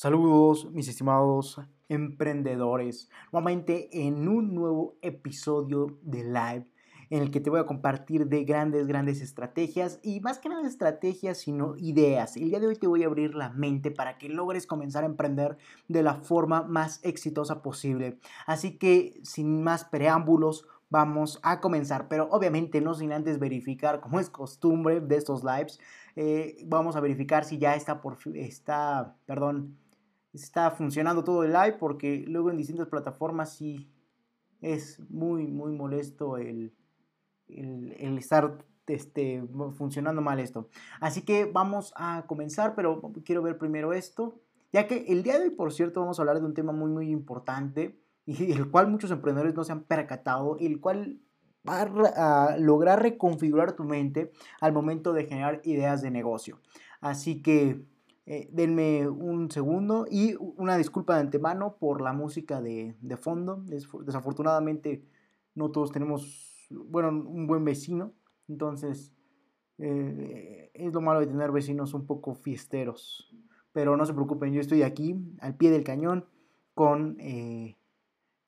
Saludos, mis estimados emprendedores. Nuevamente en un nuevo episodio de live en el que te voy a compartir de grandes, grandes estrategias y más que nada estrategias, sino ideas. El día de hoy te voy a abrir la mente para que logres comenzar a emprender de la forma más exitosa posible. Así que sin más preámbulos, vamos a comenzar, pero obviamente no sin antes verificar, como es costumbre de estos lives, eh, vamos a verificar si ya está por está, perdón, está funcionando todo el live porque luego en distintas plataformas sí es muy, muy molesto el, el, estar este, funcionando mal esto. Así que vamos a comenzar, pero quiero ver primero esto, ya que el día de hoy, por cierto, vamos a hablar de un tema muy, muy importante y el cual muchos emprendedores no se han percatado, el cual va a lograr reconfigurar tu mente al momento de generar ideas de negocio. Así que eh, denme un segundo y una disculpa de antemano por la música de, fondo. desafortunadamente no todos tenemos, bueno, un buen vecino. Entonces eh, es lo malo de tener vecinos un poco fiesteros. Pero no se preocupen, yo estoy aquí al pie del cañón con, eh,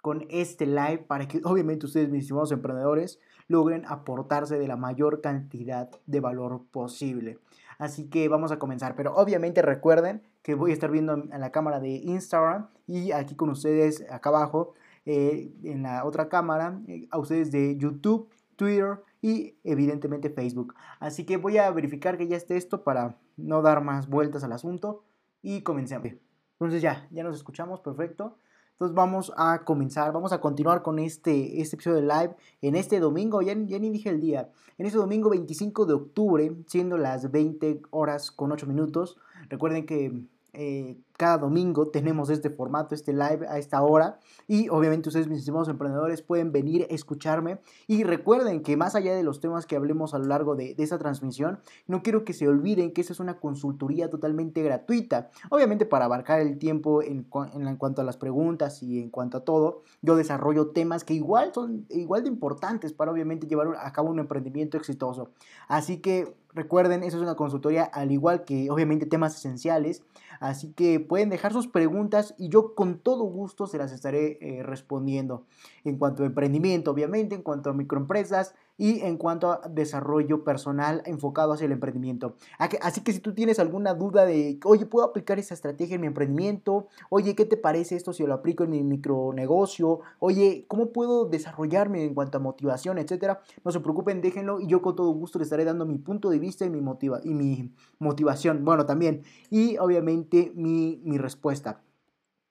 con este live para que obviamente ustedes, mis estimados emprendedores, logren aportarse de la mayor cantidad de valor posible. Así que vamos a comenzar. Pero obviamente recuerden que voy a estar viendo en la cámara de Instagram y aquí con ustedes acá abajo eh, en la otra cámara eh, a ustedes de YouTube, Twitter y evidentemente Facebook. Así que voy a verificar que ya esté esto para no dar más vueltas al asunto y comencemos. Entonces ya, ya nos escuchamos, perfecto. Entonces vamos a comenzar, vamos a continuar con este, este episodio de live en este domingo, ya, ya ni dije el día, en este domingo 25 de octubre, siendo las 20 horas con 8 minutos. Recuerden que eh, cada domingo tenemos este formato, este live a esta hora. Y obviamente ustedes, mis estimados emprendedores, pueden venir a escucharme. Y recuerden que más allá de los temas que hablemos a lo largo de, esta transmisión, no quiero que se olviden que esta es una consultoría totalmente gratuita. Obviamente para abarcar el tiempo en, en, cuanto a las preguntas y en cuanto a todo, yo desarrollo temas que igual son igual de importantes para obviamente llevar a cabo un emprendimiento exitoso. Así que recuerden, eso es una consultoría al igual que obviamente temas esenciales. Así que pueden dejar sus preguntas y yo con todo gusto se las estaré eh, respondiendo. En cuanto a emprendimiento, obviamente, en cuanto a microempresas, y en cuanto a desarrollo personal enfocado hacia el emprendimiento. Así que si tú tienes alguna duda de, oye, ¿puedo aplicar esa estrategia en mi emprendimiento? Oye, ¿qué te parece esto si lo aplico en mi micronegocio? Oye, ¿cómo puedo desarrollarme en cuanto a motivación, etcétera? No se preocupen, déjenlo y yo con todo gusto les estaré dando mi punto de vista y mi, motiva y mi motivación, bueno, también, y obviamente mi, respuesta.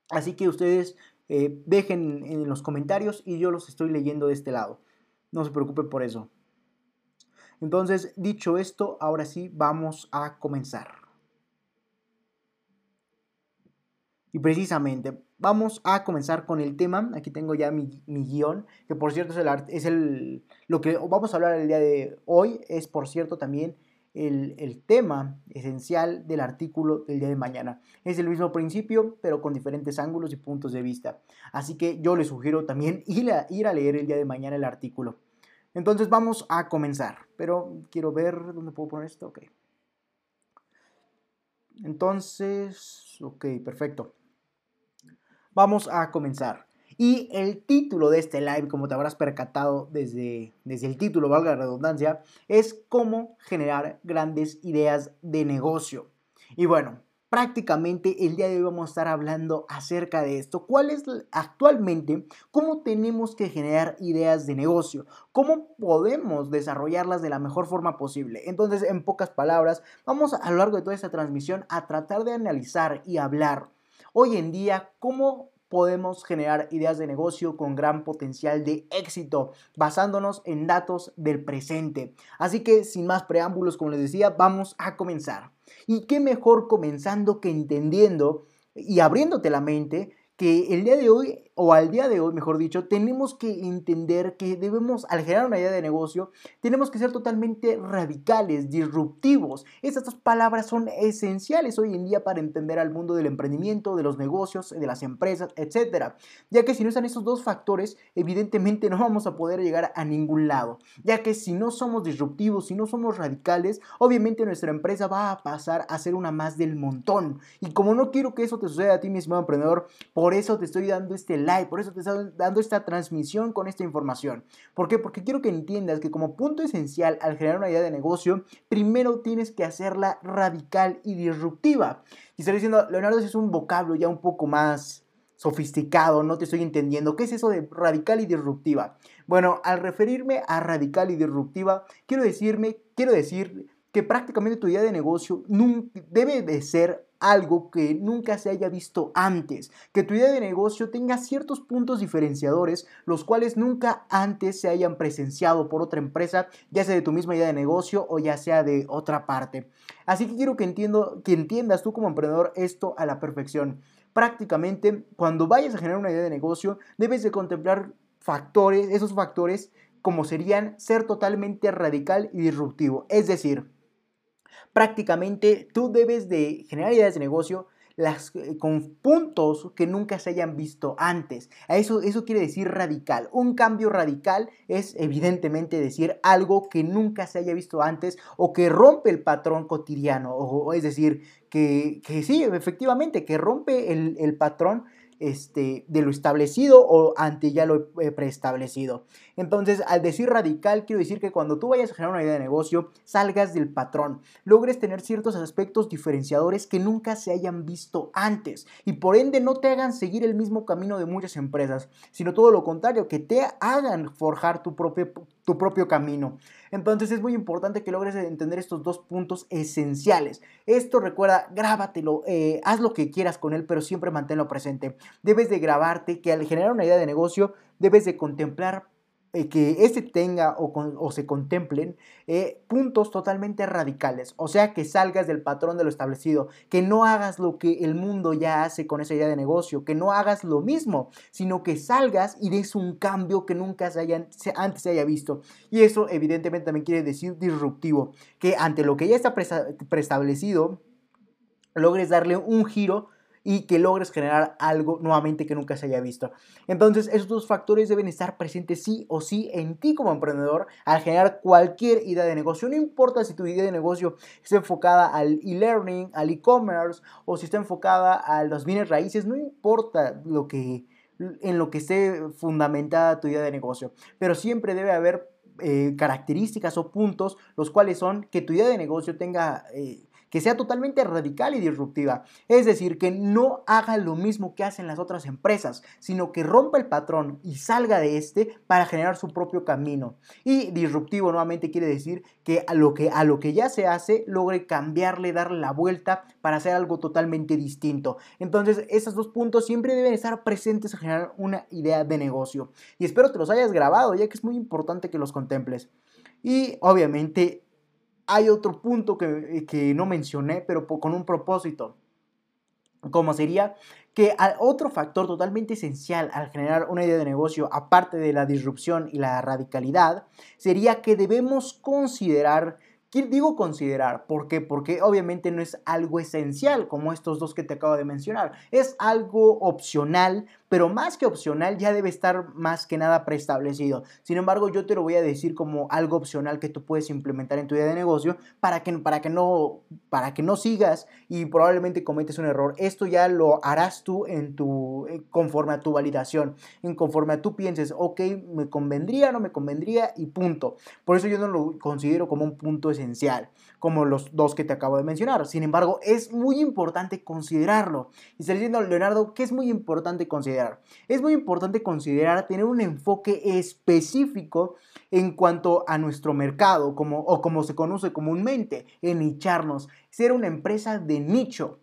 Así que ustedes eh, dejen en los comentarios y yo los estoy leyendo de este lado. No se preocupen por eso. Entonces, dicho esto, ahora sí vamos a comenzar. Y precisamente vamos a comenzar con el tema. Aquí tengo ya mi, guion, que por cierto es, el, es el, lo que vamos a hablar el día de hoy. Es por cierto también el, tema esencial del artículo del día de mañana. Es el mismo principio, pero con diferentes ángulos y puntos de vista. Así que yo les sugiero también ir a, ir a leer el día de mañana el artículo. Entonces vamos a comenzar, pero quiero ver dónde puedo poner esto. Ok. Entonces, ok, perfecto. Vamos a comenzar. Y el título de este live, como te habrás percatado desde, desde el título, valga la redundancia, es cómo generar grandes ideas de negocio. Y bueno, prácticamente el día de hoy vamos a estar hablando acerca de esto. ¿Cuál es actualmente cómo tenemos que generar ideas de negocio? ¿Cómo podemos desarrollarlas de la mejor forma posible? Entonces, en pocas palabras, vamos a lo largo de toda esta transmisión a tratar de analizar y hablar hoy en día cómo podemos generar ideas de negocio con gran potencial de éxito, basándonos en datos del presente. Así que sin más preámbulos, como les decía, vamos a comenzar. Y qué mejor comenzando que entendiendo y abriéndote la mente que el día de hoy o al día de hoy, mejor dicho, tenemos que entender que debemos, al generar una idea de negocio, tenemos que ser totalmente radicales, disruptivos. Estas dos palabras son esenciales hoy en día para entender al mundo del emprendimiento, de los negocios, de las empresas, etcétera. Ya que si no están esos dos factores, evidentemente no vamos a poder llegar a ningún lado. Ya que si no somos disruptivos, si no somos radicales, obviamente nuestra empresa va a pasar a ser una más del montón. Y como no quiero que eso te suceda a ti, mi estimado emprendedor, por eso te estoy dando este live, por eso te estoy dando esta transmisión con esta información. ¿Por qué? Porque quiero que entiendas que como punto esencial al generar una idea de negocio, primero tienes que hacerla radical y disruptiva. Y estoy diciendo, Leonardo, es un vocablo ya un poco más sofisticado, no te estoy entendiendo. ¿Qué es eso de radical y disruptiva? Bueno, al referirme a radical y disruptiva, quiero decirme, quiero decir que prácticamente tu idea de negocio debe de ser algo que nunca se haya visto antes, que tu idea de negocio tenga ciertos puntos diferenciadores, los cuales nunca antes se hayan presenciado por otra empresa, ya sea de tu misma idea de negocio o ya sea de otra parte. Así que quiero que, entiendo, que entiendas tú como emprendedor esto a la perfección. Prácticamente, cuando vayas a generar una idea de negocio, debes de contemplar factores, esos factores como serían ser totalmente radical y disruptivo. Es decir, prácticamente tú debes de generar ideas de negocio las, eh, con puntos que nunca se hayan visto antes. Eso, eso quiere decir radical. Un cambio radical es evidentemente decir algo que nunca se haya visto antes o que rompe el patrón cotidiano. O, es decir, que, sí, efectivamente, que rompe el, patrón este, de lo establecido o ante ya lo preestablecido. Entonces, al decir radical, quiero decir que cuando tú vayas a generar una idea de negocio, salgas del patrón, logres tener ciertos aspectos diferenciadores que nunca se hayan visto antes y por ende no te hagan seguir el mismo camino de muchas empresas, sino todo lo contrario, que te hagan forjar tu propio, camino. Entonces es muy importante que logres entender estos dos puntos esenciales. Esto recuerda, grábatelo, eh, haz lo que quieras con él, pero siempre manténlo presente. Debes de grabarte que al generar una idea de negocio, debes de contemplar eh, que este tenga o, se contemplen eh, puntos totalmente radicales, o sea, que salgas del patrón de lo establecido, que no hagas lo que el mundo ya hace con esa idea de negocio, que no hagas lo mismo, sino que salgas y des un cambio que nunca se antes se haya visto. Y eso evidentemente también quiere decir disruptivo, que ante lo que ya está preestablecido, logres darle un giro y que logres generar algo nuevamente que nunca se haya visto. Entonces, esos dos factores deben estar presentes sí o sí en ti como emprendedor al generar cualquier idea de negocio. No importa si tu idea de negocio está enfocada al e-learning, al e-commerce o si está enfocada a los bienes raíces, no importa lo que en lo que esté fundamentada tu idea de negocio, pero siempre debe haber eh, características o puntos los cuales son que tu idea de negocio tenga eh, que sea totalmente radical y disruptiva. Es decir, que no haga lo mismo que hacen las otras empresas, sino que rompa el patrón y salga de este para generar su propio camino. Y disruptivo nuevamente quiere decir que a lo que, a lo que ya se hace logre cambiarle, darle la vuelta para hacer algo totalmente distinto. Entonces, esos dos puntos siempre deben estar presentes a generar una idea de negocio. Y espero te los hayas grabado, ya que es muy importante que los contemples. Y obviamente hay otro punto que, que no mencioné, pero con un propósito, como sería que otro factor totalmente esencial al generar una idea de negocio, aparte de la disrupción y la radicalidad, sería que debemos considerar ¿Qué digo considerar? ¿Por qué? Porque obviamente no es algo esencial como estos dos que te acabo de mencionar. Es algo opcional, pero más que opcional ya debe estar más que nada preestablecido. Sin embargo, yo te lo voy a decir como algo opcional que tú puedes implementar en tu idea de negocio para que, para que, no, para que no sigas y probablemente cometes un error. Esto ya lo harás tú en tu, eh, conforme a tu validación, en conforme a tú pienses, ok, me convendría, no me convendría y punto. Por eso yo no lo considero como un punto esencial, como los dos que te acabo de mencionar. Sin embargo, es muy importante considerarlo. Y está diciendo Leonardo que es muy importante considerar es muy importante considerar tener un enfoque específico en cuanto a nuestro mercado, como, o como se conoce comúnmente, en nicharnos, ser una empresa de nicho.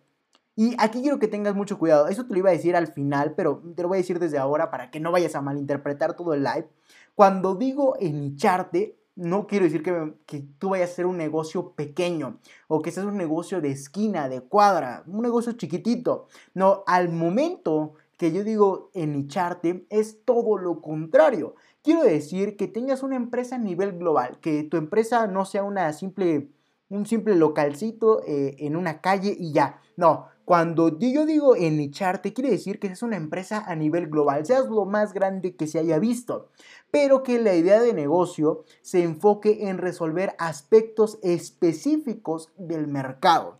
Y aquí quiero que tengas mucho cuidado. Eso te lo iba a decir al final, pero te lo voy a decir desde ahora para que no vayas a malinterpretar todo el live. Cuando digo en nicharte, no quiero decir que, que, tú vayas a hacer un negocio pequeño o que seas un negocio de esquina, de cuadra, un negocio chiquitito. No, al momento que yo digo enicharte es todo lo contrario. Quiero decir que tengas una empresa a nivel global, que tu empresa no sea una simple, un simple localcito eh, en una calle y ya. No, cuando yo digo enicharte, quiere decir que es una empresa a nivel global, seas lo más grande que se haya visto, pero que la idea de negocio se enfoque en resolver aspectos específicos del mercado.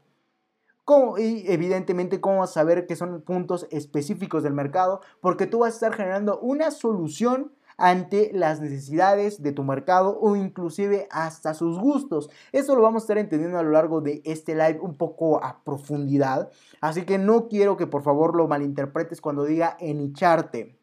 Y evidentemente, ¿cómo vas a saber que son puntos específicos del mercado? Porque tú vas a estar generando una solución ante las necesidades de tu mercado o inclusive hasta sus gustos. Eso lo vamos a estar entendiendo a lo largo de este live un poco a profundidad. Así que no quiero que por favor lo malinterpretes cuando diga enicharte.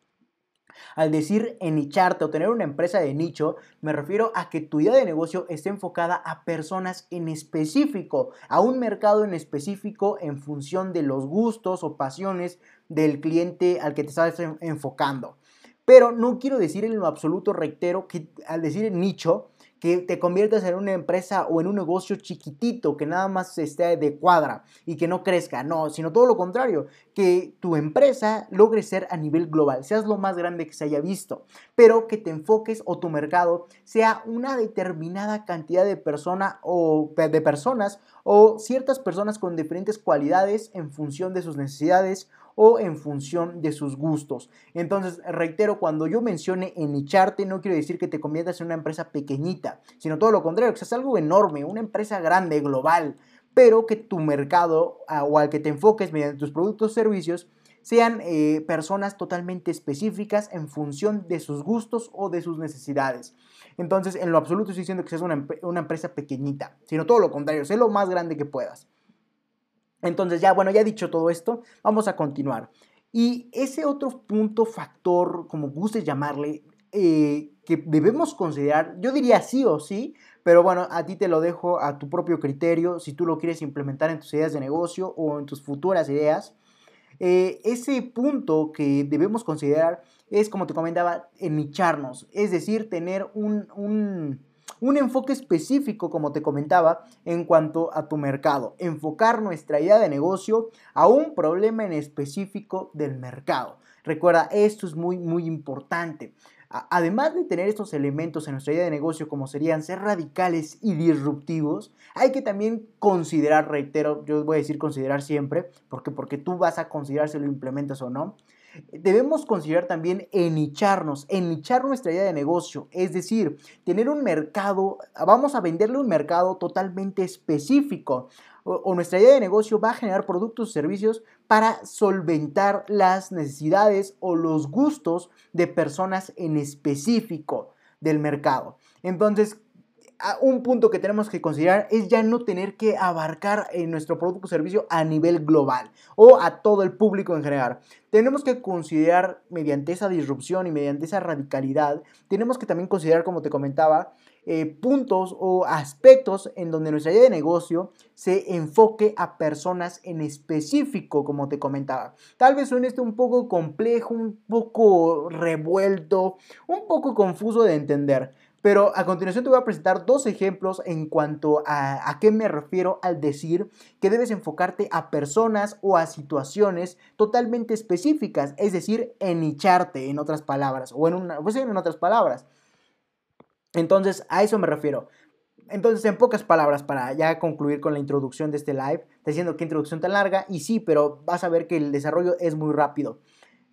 Al decir enicharte o tener una empresa de nicho, me refiero a que tu idea de negocio esté enfocada a personas en específico, a un mercado en específico en función de los gustos o pasiones del cliente al que te estás enfocando. Pero no quiero decir en lo absoluto, reitero, que al decir nicho, que te conviertas en una empresa o en un negocio chiquitito que nada más esté de cuadra y que no crezca, no, sino todo lo contrario, que tu empresa logre ser a nivel global, seas lo más grande que se haya visto, pero que te enfoques o tu mercado sea una determinada cantidad de persona o de personas o ciertas personas con diferentes cualidades en función de sus necesidades o en función de sus gustos. Entonces, reitero, cuando yo mencione enicharte, no quiero decir que te conviertas en una empresa pequeñita, sino todo lo contrario, que seas algo enorme, una empresa grande, global, pero que tu mercado o al que te enfoques mediante tus productos o servicios sean eh, personas totalmente específicas en función de sus gustos o de sus necesidades. Entonces, en lo absoluto estoy diciendo que seas una, una empresa pequeñita, sino todo lo contrario, sé lo más grande que puedas. Entonces ya, bueno, ya dicho todo esto, vamos a continuar. Y ese otro punto, factor, como gustes llamarle, eh, que debemos considerar, yo diría sí o sí, pero bueno, a ti te lo dejo a tu propio criterio, si tú lo quieres implementar en tus ideas de negocio o en tus futuras ideas. Eh, ese punto que debemos considerar es, como te comentaba, nicharnos, es decir, tener un un enfoque específico, como te comentaba, en cuanto a tu mercado. Enfocar nuestra idea de negocio a un problema en específico del mercado. Recuerda, esto es muy, muy importante. Además de tener estos elementos en nuestra idea de negocio como serían ser radicales y disruptivos, hay que también considerar, reitero, yo voy a decir considerar siempre, porque, porque tú vas a considerar si lo implementas o no, debemos considerar también enicharnos, enichar nuestra idea de negocio, es decir, tener un mercado, vamos a venderle un mercado totalmente específico. O, nuestra idea de negocio va a generar productos o servicios para solventar las necesidades o los gustos de personas en específico del mercado. Entonces, un punto que tenemos que considerar es ya no tener que abarcar en nuestro producto o servicio a nivel global o a todo el público en general. Tenemos que considerar mediante esa disrupción y mediante esa radicalidad, tenemos que también considerar, como te comentaba, eh, puntos o aspectos en donde nuestra idea de negocio se enfoque a personas en específico, como te comentaba. Tal vez suene esto un poco complejo, un poco revuelto, un poco confuso de entender. Pero a continuación te voy a presentar dos ejemplos en cuanto a, a qué me refiero al decir que debes enfocarte a personas o a situaciones totalmente específicas, es decir, enicharte en otras palabras, o en, una, pues en otras palabras. Entonces, a eso me refiero. Entonces, en pocas palabras, para ya concluir con la introducción de este live, diciendo que introducción tan larga, y sí, pero vas a ver que el desarrollo es muy rápido.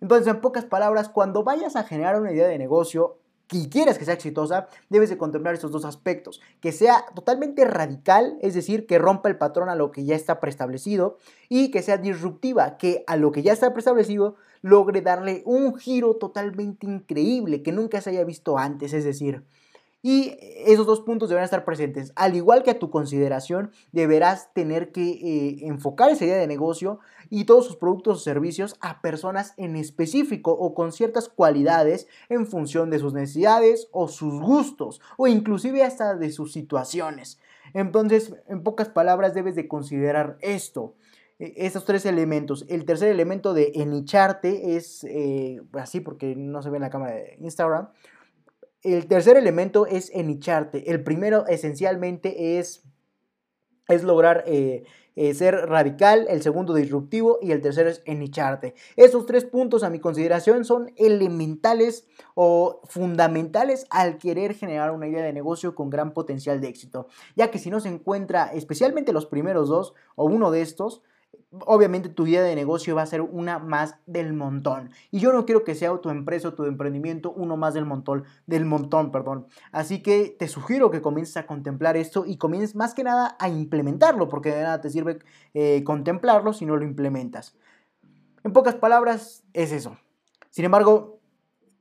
Entonces, en pocas palabras, cuando vayas a generar una idea de negocio, y quieres que sea exitosa, debes de contemplar estos dos aspectos. Que sea totalmente radical, es decir, que rompa el patrón a lo que ya está preestablecido, y que sea disruptiva, que a lo que ya está preestablecido logre darle un giro totalmente increíble que nunca se haya visto antes, es decir, y esos dos puntos deberán estar presentes. Al igual que a tu consideración, deberás tener que eh, enfocar esa idea de negocio y todos sus productos o servicios a personas en específico o con ciertas cualidades en función de sus necesidades o sus gustos o inclusive hasta de sus situaciones. Entonces, en pocas palabras, debes de considerar esto e, esos tres elementos. El tercer elemento de enicharte es eh, así porque no se ve en la cámara de Instagram. El tercer elemento es enicharte. El primero esencialmente es, es lograr eh, eh, ser radical, el segundo disruptivo y el tercero es enicharte. Esos tres puntos a mi consideración son elementales o fundamentales al querer generar una idea de negocio con gran potencial de éxito, ya que si no se encuentra especialmente los primeros dos o uno de estos, obviamente tu idea de negocio va a ser una más del montón. Y yo no quiero que sea tu empresa o tu emprendimiento uno más del montón, del montón, perdón. Así que te sugiero que comiences a contemplar esto y comiences más que nada a implementarlo, porque de nada te sirve eh, contemplarlo si no lo implementas. En pocas palabras, es eso. Sin embargo,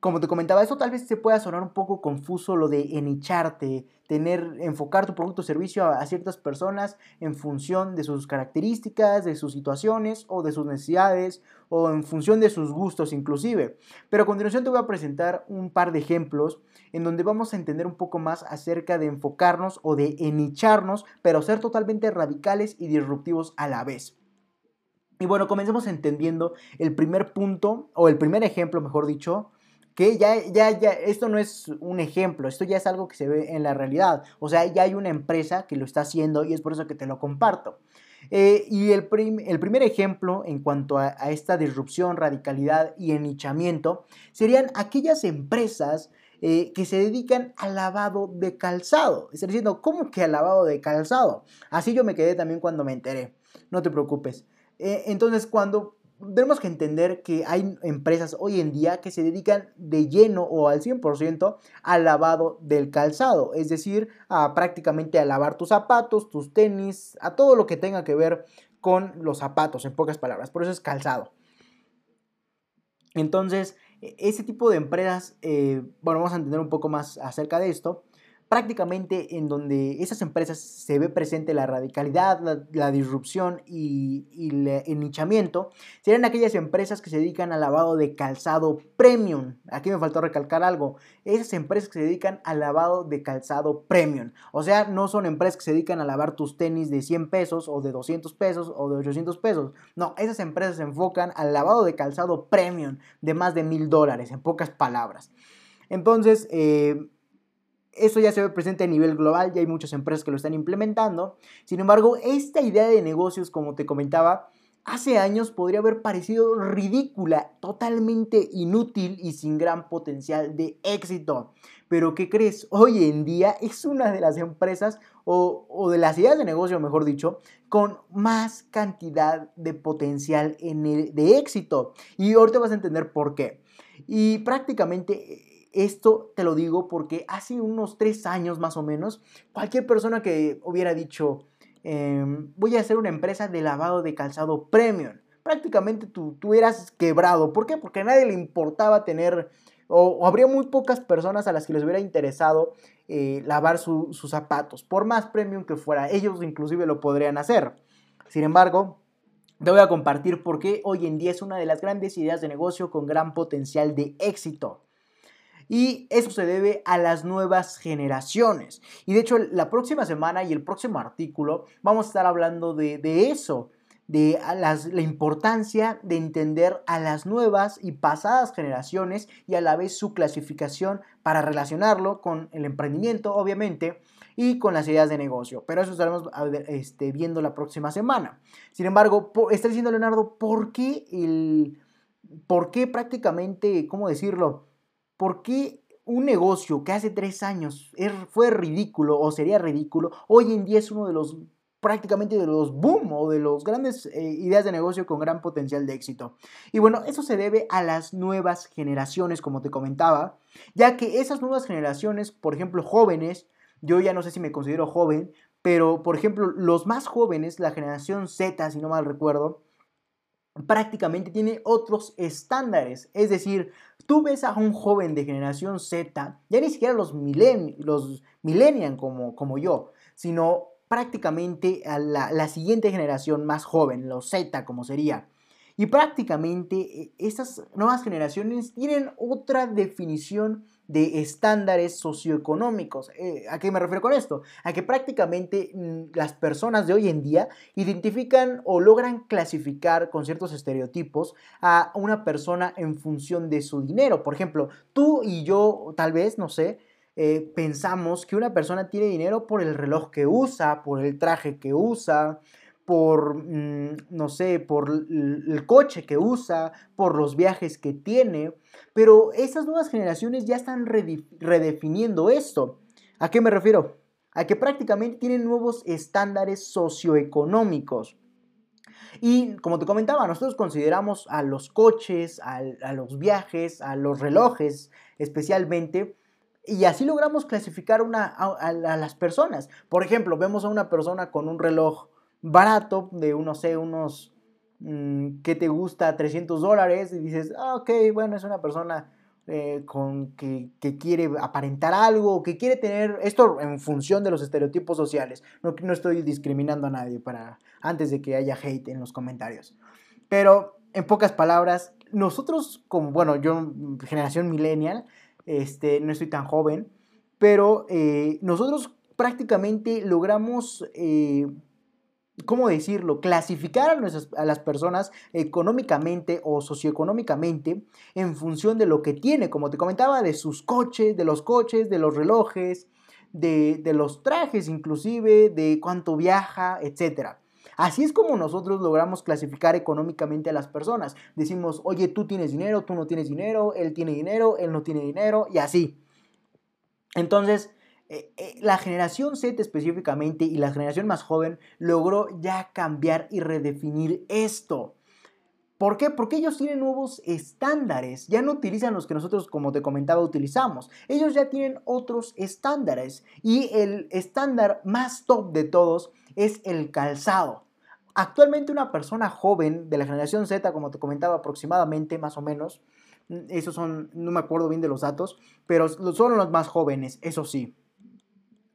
como te comentaba, eso tal vez se pueda sonar un poco confuso lo de enicharte, tener, enfocar tu producto o servicio a, ciertas personas en función de sus características, de sus situaciones o de sus necesidades o en función de sus gustos inclusive. Pero a continuación te voy a presentar un par de ejemplos en donde vamos a entender un poco más acerca de enfocarnos o de enicharnos, pero ser totalmente radicales y disruptivos a la vez. Y bueno, comencemos entendiendo el primer punto, o el primer ejemplo, mejor dicho, que ya, ya, ya, esto no es un ejemplo, esto ya es algo que se ve en la realidad. O sea, ya hay una empresa que lo está haciendo y es por eso que te lo comparto. Eh, y el, el, primer ejemplo en cuanto a, esta disrupción, radicalidad y enichamiento serían aquellas empresas eh, que se dedican al lavado de calzado. Está diciendo, ¿cómo que al lavado de calzado? Así yo me quedé también cuando me enteré. No te preocupes. Eh, entonces, cuando tenemos que entender que hay empresas hoy en día que se dedican de lleno o al 100% al lavado del calzado, es decir, a prácticamente a lavar tus zapatos, tus tenis, a todo lo que tenga que ver con los zapatos, en pocas palabras, por eso es calzado. Entonces, e-, ese tipo de empresas, eh, bueno, vamos a entender un poco más acerca de esto prácticamente en donde esas empresas se ve presente la radicalidad, la, disrupción y, el enichamiento, serían aquellas empresas que se dedican al lavado de calzado premium. Aquí me faltó recalcar algo. Esas empresas que se dedican al lavado de calzado premium. O sea, no son empresas que se dedican a lavar tus tenis de 100 pesos o de 200 pesos o de 800 pesos. No, esas empresas se enfocan al lavado de calzado premium de más de mil dólares, en pocas palabras. Entonces, eh, eso ya se ve presente a nivel global, ya hay muchas empresas que lo están implementando. Sin embargo, esta idea de negocios, como te comentaba, hace años podría haber parecido ridícula, totalmente inútil y sin gran potencial de éxito. Pero ¿qué crees? Hoy en día es una de las empresas o, de las ideas de negocio, mejor dicho, con más cantidad de potencial en de éxito. Y ahorita vas a entender por qué. Y prácticamente esto te lo digo porque hace unos tres años más o menos, cualquier persona que hubiera dicho, em, voy a hacer una empresa de lavado de calzado premium, prácticamente tú, tú eras quebrado. ¿Por qué? Porque a nadie le importaba tener, o, habría muy pocas personas a las que les hubiera interesado eh, lavar sus zapatos, por más premium que fuera. Ellos inclusive lo podrían hacer. Sin embargo, te voy a compartir por qué hoy en día es una de las grandes ideas de negocio con gran potencial de éxito. Y eso se debe a las nuevas generaciones. Y de hecho, la próxima semana y el próximo artículo vamos a estar hablando de, eso, de la importancia de entender a las nuevas y pasadas generaciones y a la vez su clasificación para relacionarlo con el emprendimiento, obviamente, y con las ideas de negocio. Pero eso estaremos este, viendo la próxima semana. Sin embargo, está diciendo Leonardo, ¿por qué el... ¿Por qué prácticamente, cómo decirlo? ¿Por qué un negocio que hace tres años fue ridículo o sería ridículo, hoy en día es uno de los prácticamente de los boom o de los grandes eh, ideas de negocio con gran potencial de éxito. Y bueno, eso se debe a las nuevas generaciones, como te comentaba, ya que esas nuevas generaciones, por ejemplo, jóvenes, yo ya no sé si me considero joven, pero por ejemplo, los más jóvenes, la generación Z, si no mal recuerdo, prácticamente tiene otros estándares. Es decir, tú ves a un joven de generación Z, ya ni siquiera los, milen los millennials como, como yo, sino prácticamente a la, la siguiente generación más joven, los Z como sería. Y prácticamente eh, estas nuevas generaciones tienen otra definición de estándares socioeconómicos. Eh, ¿A qué me refiero con esto? A que prácticamente mm, las personas de hoy en día identifican o logran clasificar con ciertos estereotipos a una persona en función de su dinero. Por ejemplo, tú y yo tal vez, no sé, eh, pensamos que una persona tiene dinero por el reloj que usa, por el traje que usa, por, mm, no sé, por el coche que usa, por los viajes que tiene, pero esas nuevas generaciones ya están redefiniendo esto. ¿A qué me refiero? A que prácticamente tienen nuevos estándares socioeconómicos. Y como te comentaba, nosotros consideramos a los coches, a, los viajes, a los relojes especialmente, y así logramos clasificar a, las personas. Por ejemplo, vemos a una persona con un reloj barato de, no sé, unos, mm, que te gusta? 300 dólares y dices, ah, ok, bueno, es una persona eh, con que, quiere aparentar algo, que quiere tener esto en función de los estereotipos sociales. No, no estoy discriminando a nadie para antes de que haya hate en los comentarios. Pero en pocas palabras, nosotros como, bueno, yo generación millennial, este, no estoy tan joven, pero eh, nosotros prácticamente logramos eh, ¿cómo decirlo?, clasificar a, las personas económicamente o socioeconómicamente en función de lo que tiene, como te comentaba, de sus coches, de los coches, de los relojes, de, los trajes inclusive, de cuánto viaja, etc. Así es como nosotros logramos clasificar económicamente a las personas. Decimos, oye, tú tienes dinero, tú no tienes dinero, él tiene dinero, él no tiene dinero, y así. Entonces, la generación Z específicamente y la generación más joven logró ya cambiar y redefinir esto. ¿Por qué? Porque ellos tienen nuevos estándares. Ya no utilizan los que nosotros, como te comentaba, utilizamos. Ellos ya tienen otros estándares. Y el estándar más top de todos es el calzado. Actualmente una persona joven de la generación Z, como te comentaba aproximadamente, más o menos, mm, esos son, no me acuerdo bien de los datos, pero son los más jóvenes, eso sí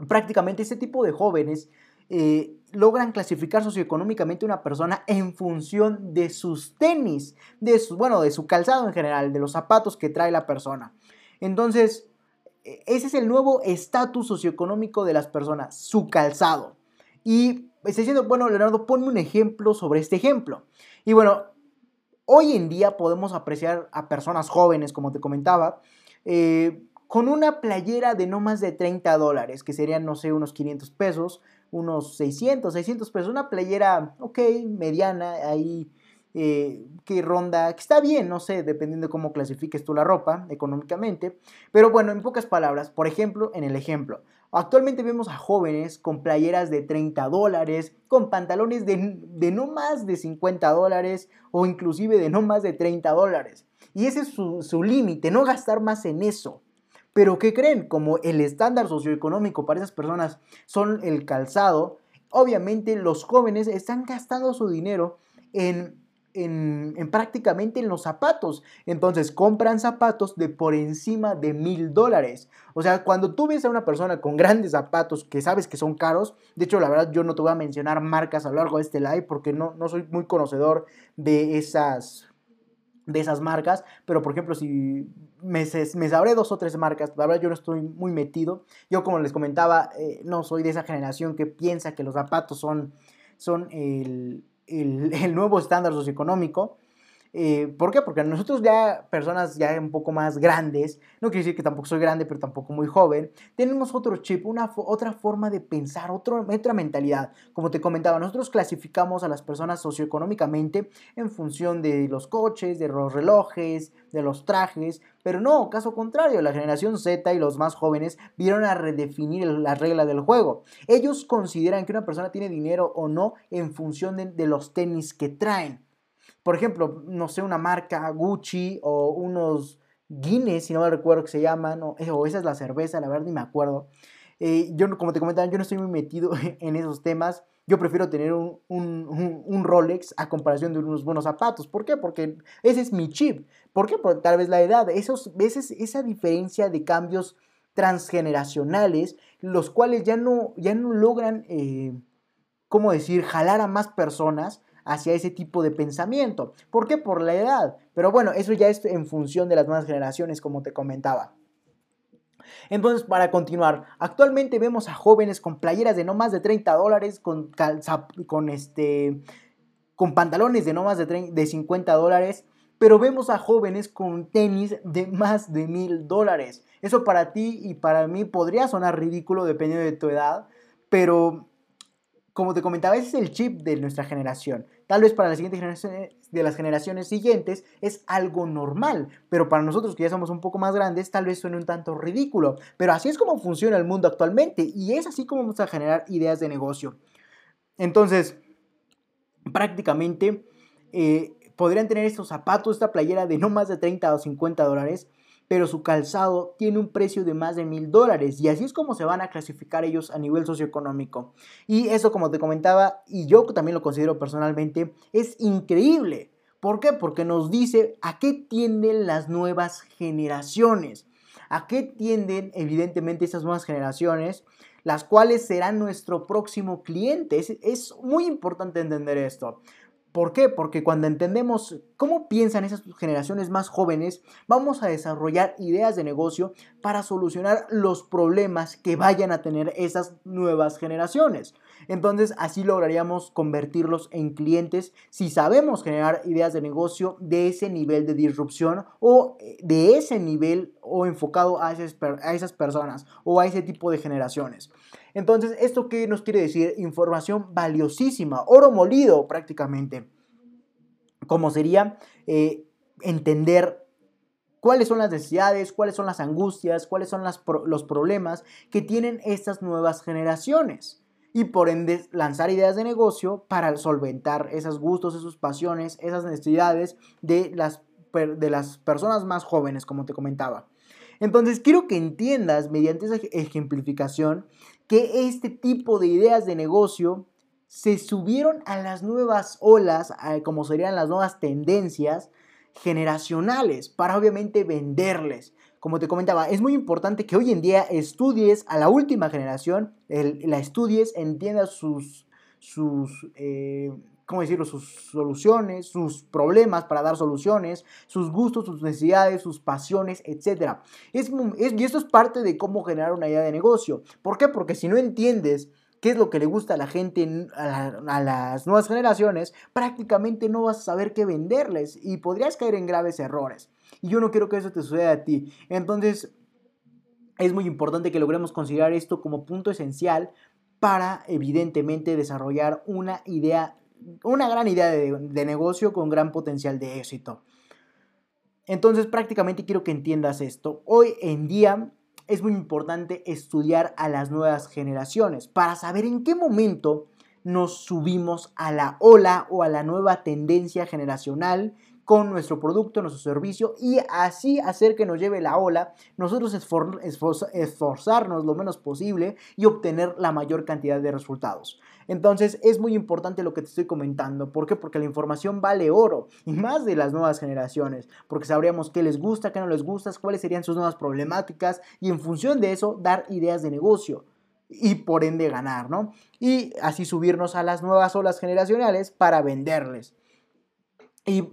prácticamente este tipo de jóvenes eh, logran clasificar socioeconómicamente una persona en función de sus tenis, de su, bueno, de su calzado en general, de los zapatos que trae la persona. Entonces, e, ese es el nuevo estatus socioeconómico de las personas, su calzado. Y estoy diciendo, bueno, Leonardo, ponme un ejemplo sobre este ejemplo. Y bueno, hoy en día podemos apreciar a personas jóvenes, como te comentaba, eh, con una playera de no más de 30 dólares, que serían, no sé, unos 500 pesos, unos 600, 600 pesos, una playera, ok, mediana, ahí eh, que ronda, que está bien, no sé, dependiendo de cómo clasifiques tú la ropa económicamente, pero bueno, en pocas palabras, por ejemplo, en el ejemplo, actualmente vemos a jóvenes con playeras de 30 dólares, con pantalones de, de no más de 50 dólares o inclusive de no más de 30 dólares. Y ese es su, su límite, no gastar más en eso. Pero ¿qué creen? Como el estándar socioeconómico para esas personas son el calzado, obviamente los jóvenes están gastando su dinero en, en, prácticamente en los zapatos. Entonces compran zapatos de por encima de mil dólares. O sea, cuando tú ves a una persona con grandes zapatos que sabes que son caros, de hecho la verdad yo no te voy a mencionar marcas a lo largo de este live porque no, no soy muy conocedor de esas de esas marcas, pero por ejemplo, si me, me sabré dos o tres marcas, la verdad yo no estoy muy metido. Yo como les comentaba, eh, no soy de esa generación que piensa que los zapatos son, son el, el, nuevo estándar socioeconómico. Eh, ¿Por qué? Porque nosotros ya, personas ya un poco más grandes, no quiero decir que tampoco soy grande, pero tampoco muy joven, tenemos otro chip, una otra forma de pensar, otra mentalidad. Como te comentaba, nosotros clasificamos a las personas socioeconómicamente en función de los coches, de los relojes, de los trajes, pero no, caso contrario, la generación Z y los más jóvenes vieron a redefinir la regla del juego. Ellos consideran que una persona tiene dinero o no en función de los tenis que traen. Por ejemplo, no sé, una marca Gucci o unos Guinness, si no me recuerdo que se llaman, o, eh, esa es la cerveza, la verdad ni me acuerdo. Eh, yo, como te comentaba, yo no estoy muy metido en esos temas. Yo prefiero tener un, Rolex a comparación de unos buenos zapatos. ¿Por qué? Porque ese es mi chip. ¿Por qué? Por tal vez la edad. Esos, esa, esa diferencia de cambios transgeneracionales, los cuales ya no, ya no logran, eh, ¿cómo decir?, jalar a más personas hacia ese tipo de pensamiento. ¿Por qué? Por la edad. Pero bueno, eso ya es en función de las nuevas generaciones, como te comentaba. Entonces, para continuar, actualmente vemos a jóvenes con playeras de no más de 30 dólares, con, con, este, con pantalones de no más de, de 50 dólares, pero vemos a jóvenes con tenis de más de mil dólares. Eso para ti y para mí podría sonar ridículo dependiendo de tu edad, pero como te comentaba, ese es el chip de nuestra generación. Tal vez para las siguientes generaciones, de las generaciones siguientes es algo normal, pero para nosotros que ya somos un poco más grandes, tal vez suene un tanto ridículo. Pero así es como funciona el mundo actualmente y es así como vamos a generar ideas de negocio. Entonces, prácticamente eh, podrían tener estos zapatos, esta playera de no más de 30 o 50 dólares, pero su calzado tiene un precio de más de mil dólares y así es como se van a clasificar ellos a nivel socioeconómico. Y eso, como te comentaba, y yo también lo considero personalmente, es increíble. ¿Por qué? Porque nos dice a qué tienden las nuevas generaciones. ¿A qué tienden evidentemente estas nuevas generaciones? Las cuales serán nuestro próximo cliente. Es, es muy importante entender esto. ¿Por qué? Porque cuando entendemos cómo piensan esas generaciones más jóvenes, vamos a desarrollar ideas de negocio para solucionar los problemas que vayan a tener esas nuevas generaciones. Entonces así lograríamos convertirlos en clientes si sabemos generar ideas de negocio de ese nivel de disrupción o eh, de ese nivel o enfocado a esas, a esas personas o a ese tipo de generaciones. Entonces, ¿esto qué nos quiere decir? Información valiosísima, oro molido prácticamente. Como sería eh, entender cuáles son las necesidades, cuáles son las angustias, cuáles son los problemas que tienen estas nuevas generaciones. Y por ende lanzar ideas de negocio para solventar esos gustos, esas pasiones, esas necesidades de las, de las personas más jóvenes, como te comentaba. Entonces quiero que entiendas mediante esa ejemplificación que este tipo de ideas de negocio se subieron a las nuevas olas, como serían las nuevas tendencias generacionales, para obviamente venderles. Como te comentaba, es muy importante que hoy en día estudies a la última generación, la estudies, entiendas sus, sus eh, ¿cómo decirlo?, sus soluciones, sus problemas para dar soluciones, sus gustos, sus necesidades, sus pasiones, etc. Y esto es parte de cómo generar una idea de negocio. ¿Por qué? Porque si no entiendes qué es lo que le gusta a la gente, a, las nuevas generaciones, prácticamente no vas a saber qué venderles y podrías caer en graves errores. Y yo no quiero que eso te suceda a ti. Entonces, es muy importante que logremos considerar esto como punto esencial para evidentemente desarrollar una idea una gran idea de, negocio con gran potencial de éxito. Entonces prácticamente quiero que entiendas esto. Hoy en día es muy importante estudiar a las nuevas generaciones para saber en qué momento nos subimos a la ola o a la nueva tendencia generacional con nuestro producto, nuestro servicio y así hacer que nos lleve la ola, nosotros esforzarnos lo menos posible y obtener la mayor cantidad de resultados. Entonces es muy importante lo que te estoy comentando. ¿Por qué? Porque la información vale oro y más de las nuevas generaciones, porque sabríamos qué les gusta, qué no les gusta, cuáles serían sus nuevas problemáticas y en función de eso dar ideas de negocio y por ende ganar, ¿no? Y así subirnos a las nuevas olas generacionales para venderles. Y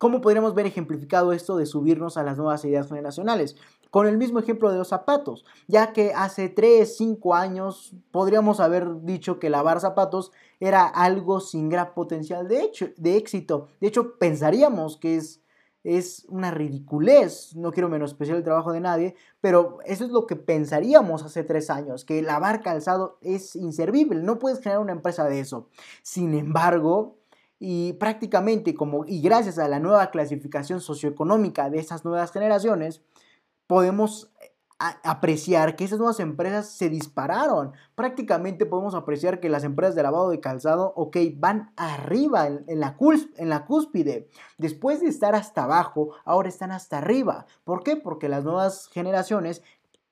¿Cómo podríamos ver ejemplificado esto de subirnos a las nuevas ideas generacionales? Con el mismo ejemplo de los zapatos, ya que hace 3, 5 años podríamos haber dicho que lavar zapatos era algo sin gran potencial de, éxito. De hecho, pensaríamos que es, es una ridiculez, no quiero menospreciar el trabajo de nadie, pero eso es lo que pensaríamos hace 3 años, que lavar calzado es inservible, no puedes crear una empresa de eso. Sin embargo, y prácticamente como y gracias a la nueva clasificación socioeconómica de esas nuevas generaciones podemos eh, apreciar que esas nuevas empresas se dispararon. Prácticamente podemos apreciar que las empresas de lavado de calzado, ok, van arriba en, la, en la cúspide. Después de estar hasta abajo, ahora están hasta arriba. ¿Por qué? Porque las nuevas generaciones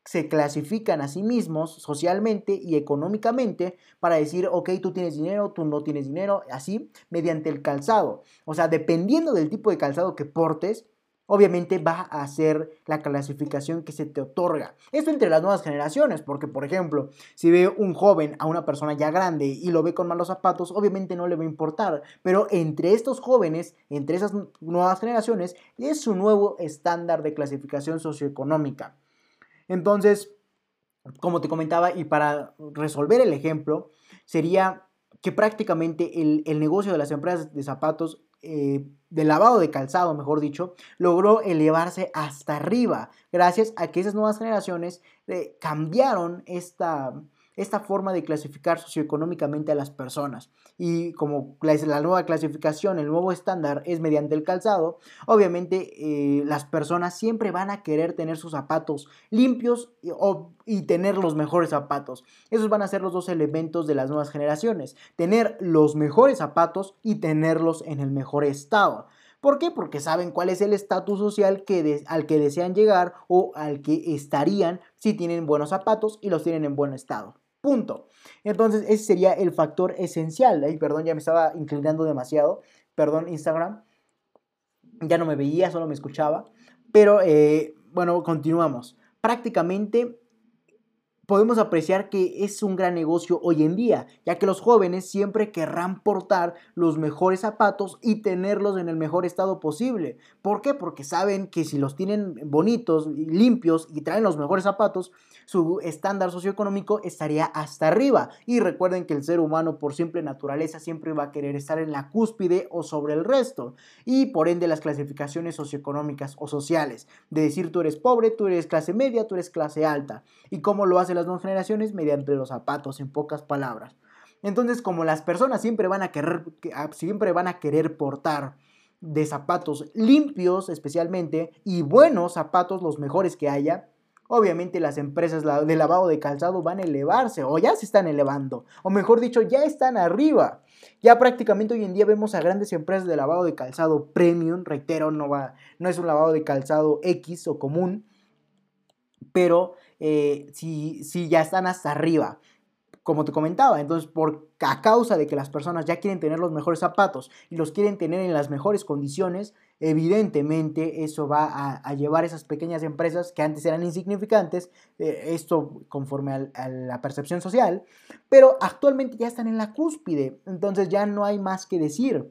se clasifican a sí mismos socialmente y económicamente para decir, ok, tú tienes dinero, tú no tienes dinero, así, mediante el calzado. O sea, dependiendo del tipo de calzado que portes, obviamente va a ser la clasificación que se te otorga. Esto entre las nuevas generaciones, porque por ejemplo, si ve un joven a una persona ya grande y lo ve con malos zapatos, obviamente no le va a importar, pero entre estos jóvenes, entre esas nuevas generaciones, es su nuevo estándar de clasificación socioeconómica. Entonces, como te comentaba, y para resolver el ejemplo, sería que prácticamente el, negocio de las empresas de zapatos, eh, de lavado de calzado, mejor dicho, logró elevarse hasta arriba, gracias a que esas nuevas generaciones eh, cambiaron esta, esta forma de clasificar socioeconómicamente a las personas. Y como la nueva clasificación, el nuevo estándar es mediante el calzado, obviamente eh, las personas siempre van a querer tener sus zapatos limpios y, tener los mejores zapatos. Esos van a ser los dos elementos de las nuevas generaciones. Tener los mejores zapatos y tenerlos en el mejor estado. ¿Por qué? Porque saben cuál es el estatus social al que desean llegar o al que estarían si tienen buenos zapatos y los tienen en buen estado. Punto. Entonces, ese sería el factor esencial. Perdón, ya me estaba inclinando demasiado. Perdón, Instagram. Ya no me veía, solo me escuchaba. Pero eh, bueno, continuamos. Prácticamente podemos apreciar que es un gran negocio hoy en día, ya que los jóvenes siempre querrán portar los mejores zapatos y tenerlos en el mejor estado posible. ¿Por qué? Porque saben que si los tienen bonitos, limpios y traen los mejores zapatos, su estándar socioeconómico estaría hasta arriba. Y recuerden que el ser humano por simple naturaleza siempre va a querer estar en la cúspide o sobre el resto. Y por ende las clasificaciones socioeconómicas o sociales. De decir tú eres pobre, tú eres clase media, tú eres clase alta. ¿Y cómo lo hace las nuevas generaciones? Mediante los zapatos, en pocas palabras. Entonces, como las personas siempre van a querer, ah, siempre van a querer portar de zapatos limpios especialmente y buenos zapatos, los mejores que haya, obviamente las empresas de lavado de calzado van a elevarse o ya se están elevando, o mejor dicho, ya están arriba. Ya prácticamente hoy en día vemos a grandes empresas de lavado de calzado premium, reitero, no, va, no es un lavado de calzado X o común, pero eh, sí, sí ya están hasta arriba como te comentaba. Entonces, por, a causa de que las personas ya quieren tener los mejores zapatos y los quieren tener en las mejores condiciones, evidentemente eso va a, llevar a esas pequeñas empresas que antes eran insignificantes, eh, esto conforme a la percepción social, pero actualmente ya están en la cúspide, entonces ya no hay más que decir.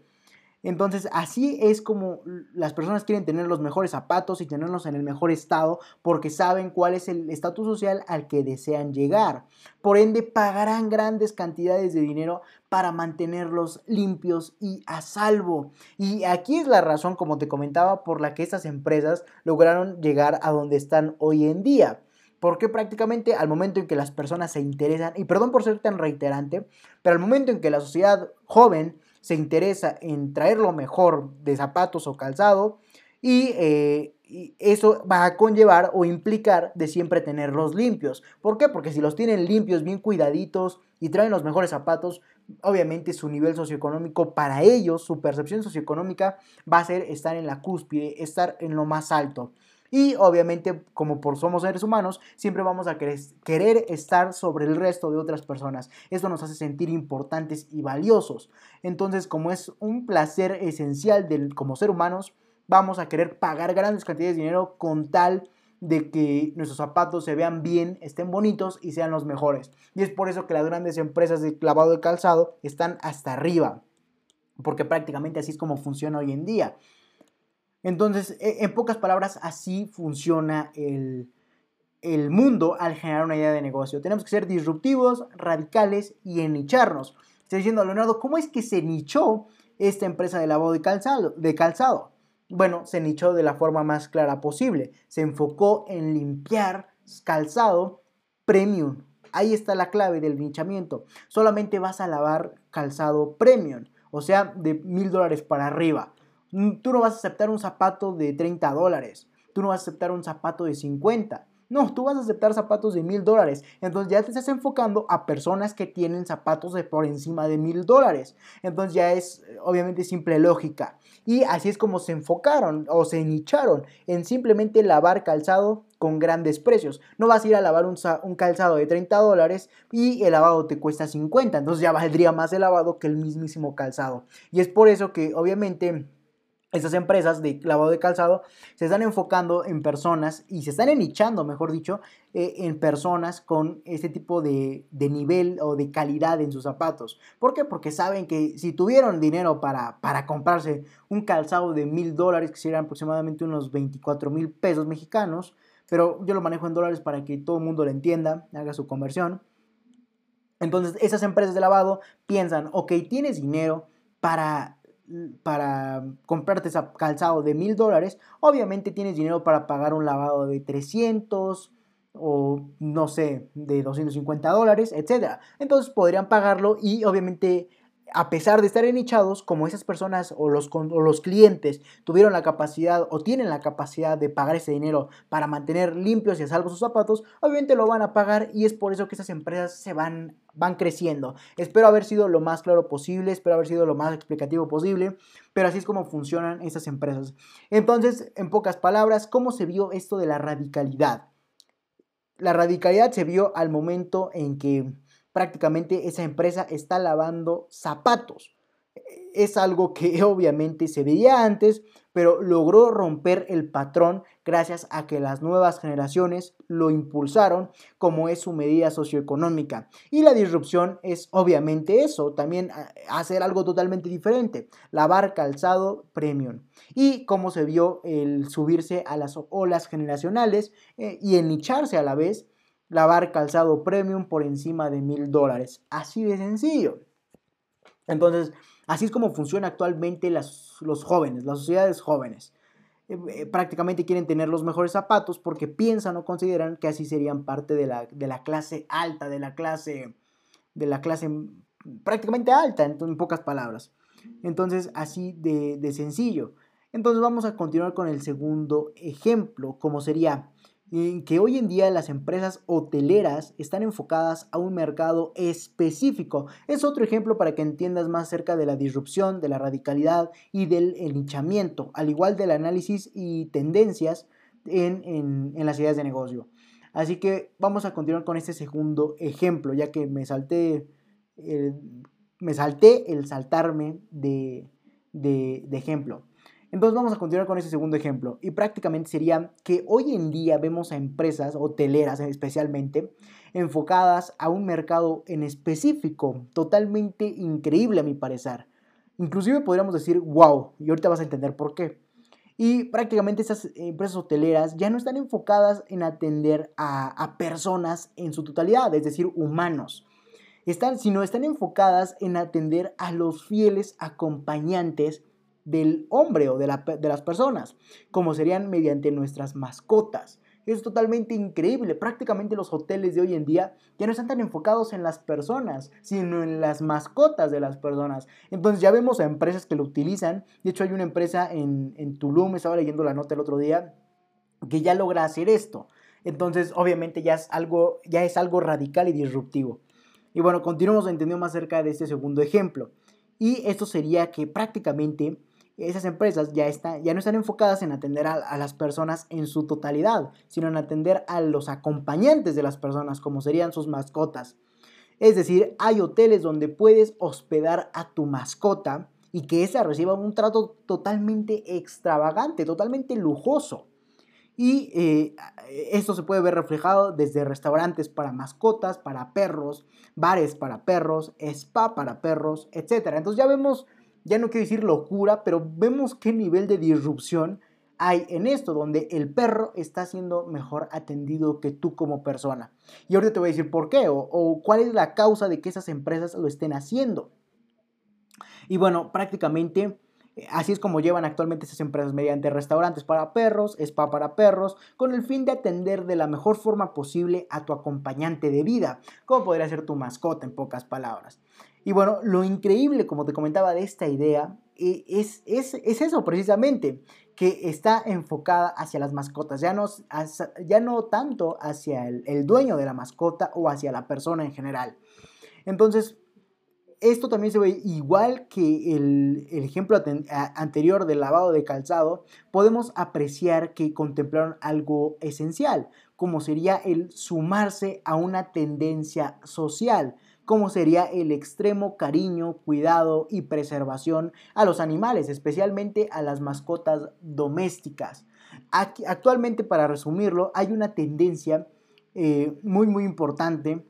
Entonces, así es como las personas quieren tener los mejores zapatos y tenerlos en el mejor estado porque saben cuál es el estatus social al que desean llegar. Por ende, pagarán grandes cantidades de dinero para mantenerlos limpios y a salvo. Y aquí es la razón, como te comentaba, por la que estas empresas lograron llegar a donde están hoy en día. Porque prácticamente al momento en que las personas se interesan, y perdón por ser tan reiterante, pero al momento en que la sociedad joven se interesa en traer lo mejor de zapatos o calzado eh, y, eso va a conllevar o implicar de siempre tenerlos limpios. ¿Por qué? Porque si los tienen limpios, bien cuidaditos y traen los mejores zapatos, obviamente su nivel socioeconómico para ellos, su percepción socioeconómica va a ser estar en la cúspide, estar en lo más alto. Y obviamente, como por somos seres humanos, siempre vamos a querer estar sobre el resto de otras personas. Esto nos hace sentir importantes y valiosos. Entonces, como es un placer esencial del, como ser humanos, vamos a querer pagar grandes cantidades de dinero con tal de que nuestros zapatos se vean bien, estén bonitos y sean los mejores. Y es por eso que las grandes empresas de clavado de calzado están hasta arriba. Porque prácticamente así es como funciona hoy en día. Entonces, e, en pocas palabras, así funciona el, mundo al generar una idea de negocio. Tenemos que ser disruptivos, radicales y ennicharnos. Estoy diciendo, Leonardo, ¿cómo es que se nichó esta empresa de lavado de calzado? De calzado? Bueno, se nichó de la forma más clara posible. Se enfocó en limpiar calzado premium. Ahí está la clave del nichamiento. Solamente vas a lavar calzado premium, o sea, de mil dólares para arriba. Tú no vas a aceptar un zapato de 30 dólares. Tú no vas a aceptar un zapato de 50. No, tú vas a aceptar zapatos de mil dólares. Entonces ya te estás enfocando a personas que tienen zapatos de por encima de mil dólares. Entonces ya es obviamente simple lógica. Y así es como se enfocaron o se nicharon en simplemente lavar calzado con grandes precios. No vas a ir a lavar un, un, calzado de 30 dólares y el lavado te cuesta 50. Entonces ya valdría más el lavado que el mismísimo calzado. Y es por eso que obviamente estas empresas de lavado de calzado se están enfocando en personas y se están enichando, mejor dicho, eh, en personas con este tipo de, nivel o de calidad en sus zapatos. ¿Por qué? Porque saben que si tuvieron dinero para, para comprarse un calzado de mil dólares, que serían aproximadamente unos 24 mil pesos mexicanos, pero yo lo manejo en dólares para que todo el mundo lo entienda, haga su conversión. Entonces, esas empresas de lavado piensan, ok, tienes dinero para para comprarte ese calzado de mil dólares, obviamente tienes dinero para pagar un lavado de 300 o no sé, de 250 dólares, etc. Entonces podrían pagarlo y obviamente a pesar de estar enichados, como esas personas o los, o los clientes tuvieron la capacidad o tienen la capacidad de pagar ese dinero para mantener limpios y a salvo sus zapatos, obviamente lo van a pagar y es por eso que esas empresas se van, van creciendo. Espero haber sido lo más claro posible, espero haber sido lo más explicativo posible, pero así es como funcionan esas empresas. Entonces, en pocas palabras, ¿cómo se vio esto de la radicalidad? La radicalidad se vio al momento en que prácticamente esa empresa está lavando zapatos. Es algo que obviamente se veía antes, pero logró romper el patrón gracias a que las nuevas generaciones lo impulsaron como es su medida socioeconómica. Y la disrupción es obviamente eso, también hacer algo totalmente diferente, lavar calzado premium. Y cómo se vio el subirse a las olas generacionales eh, y el nicharse a la vez lavar calzado premium por encima de mil dólares. Así de sencillo. Entonces, así es como funciona actualmente los jóvenes, las sociedades jóvenes. Eh, eh, prácticamente quieren tener los mejores zapatos porque piensan o consideran que así serían parte de la, clase alta, de la clase, de la clase prácticamente alta, en, pocas palabras. Entonces, así de, de sencillo. Entonces vamos a continuar con el segundo ejemplo, como sería que hoy en día las empresas hoteleras están enfocadas a un mercado específico. Es otro ejemplo para que entiendas más acerca de la disrupción, de la radicalidad y del hinchamiento, al igual del análisis y tendencias en, las ideas de negocio. Así que vamos a continuar con este segundo ejemplo, ya que me salté, me salté el saltarme de, de ejemplo. Entonces vamos a continuar con ese segundo ejemplo y prácticamente sería que hoy en día vemos a empresas hoteleras especialmente enfocadas a un mercado en específico totalmente increíble a mi parecer. Inclusive podríamos decir wow y ahorita vas a entender por qué. Y prácticamente esas empresas hoteleras ya no están enfocadas en atender a, a personas en su totalidad, es decir, humanos. Están, sino están enfocadas en atender a los fieles acompañantes del hombre o de, las personas, como serían mediante nuestras mascotas. Es totalmente increíble. Prácticamente los hoteles de hoy en día ya no están tan enfocados en las personas, sino en las mascotas de las personas. Entonces ya vemos a empresas que lo utilizan. De hecho hay una empresa en, en Tulum, estaba leyendo la nota el otro día, que ya logra hacer esto. Entonces obviamente ya es algo, ya es algo radical y disruptivo. Y bueno, continuamos entendiendo más acerca de este segundo ejemplo. Y esto sería que prácticamente esas empresas ya, ya no están enfocadas en atender a, las personas en su totalidad, sino en atender a los acompañantes de las personas, como serían sus mascotas. Es decir, hay hoteles donde puedes hospedar a tu mascota y que esa reciba un trato totalmente extravagante, totalmente lujoso. Y eh, esto se puede ver reflejado desde restaurantes para mascotas, para perros, bares para perros, spa para perros, etc. Entonces ya vemos ya no quiero decir locura, pero vemos qué nivel de disrupción hay en esto, donde el perro está siendo mejor atendido que tú como persona. Y ahorita te voy a decir por qué o, cuál es la causa de que esas empresas lo estén haciendo. Y bueno, prácticamente eh, así es como llevan actualmente esas empresas mediante restaurantes para perros, spa para perros, con el fin de atender de la mejor forma posible a tu acompañante de vida, como podría ser tu mascota en pocas palabras. Y bueno, lo increíble, como te comentaba, de esta idea eh, es, es, eso precisamente, que está enfocada hacia las mascotas, ya no, ya no tanto hacia el, dueño de la mascota o hacia la persona en general. Entonces, esto también se ve igual que el, el, ejemplo anterior del lavado de calzado, podemos apreciar que contemplaron algo esencial, como sería el sumarse a una tendencia social, como sería el extremo cariño, cuidado y preservación a los animales, especialmente a las mascotas domésticas. actualmente, para resumirlo, hay una tendencia eh, muy, muy importante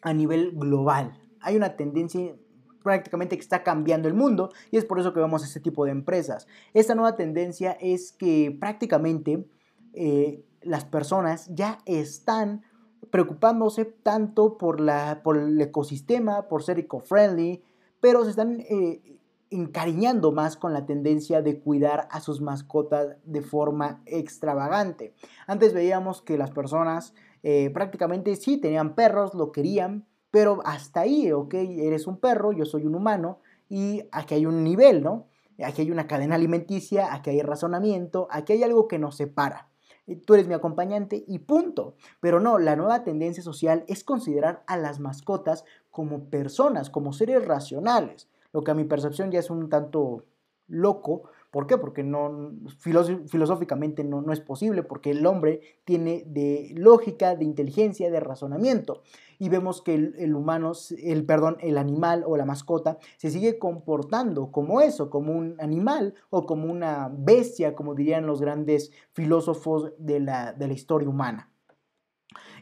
a nivel global. Hay una tendencia prácticamente que está cambiando el mundo y es por eso que vemos este tipo de empresas. Esta nueva tendencia es que prácticamente eh, las personas ya están preocupándose tanto por, la, por el ecosistema, por ser eco-friendly, pero se están eh, encariñando más con la tendencia de cuidar a sus mascotas de forma extravagante. Antes veíamos que las personas Eh, prácticamente sí, tenían perros, lo querían, pero hasta ahí, ok, eres un perro, yo soy un humano y aquí hay un nivel, ¿no? Aquí hay una cadena alimenticia, aquí hay razonamiento, aquí hay algo que nos separa. Tú eres mi acompañante y punto. Pero no, la nueva tendencia social es considerar a las mascotas como personas, como seres racionales, lo que a mi percepción ya es un tanto loco, ¿Por qué? Porque no, filosóficamente no, no, es posible, porque el hombre tiene de lógica, de inteligencia, de razonamiento. Y vemos que el, humano, el, perdón, el animal o la mascota se sigue comportando como eso, como un animal o como una bestia, como dirían los grandes filósofos de la, de la historia humana.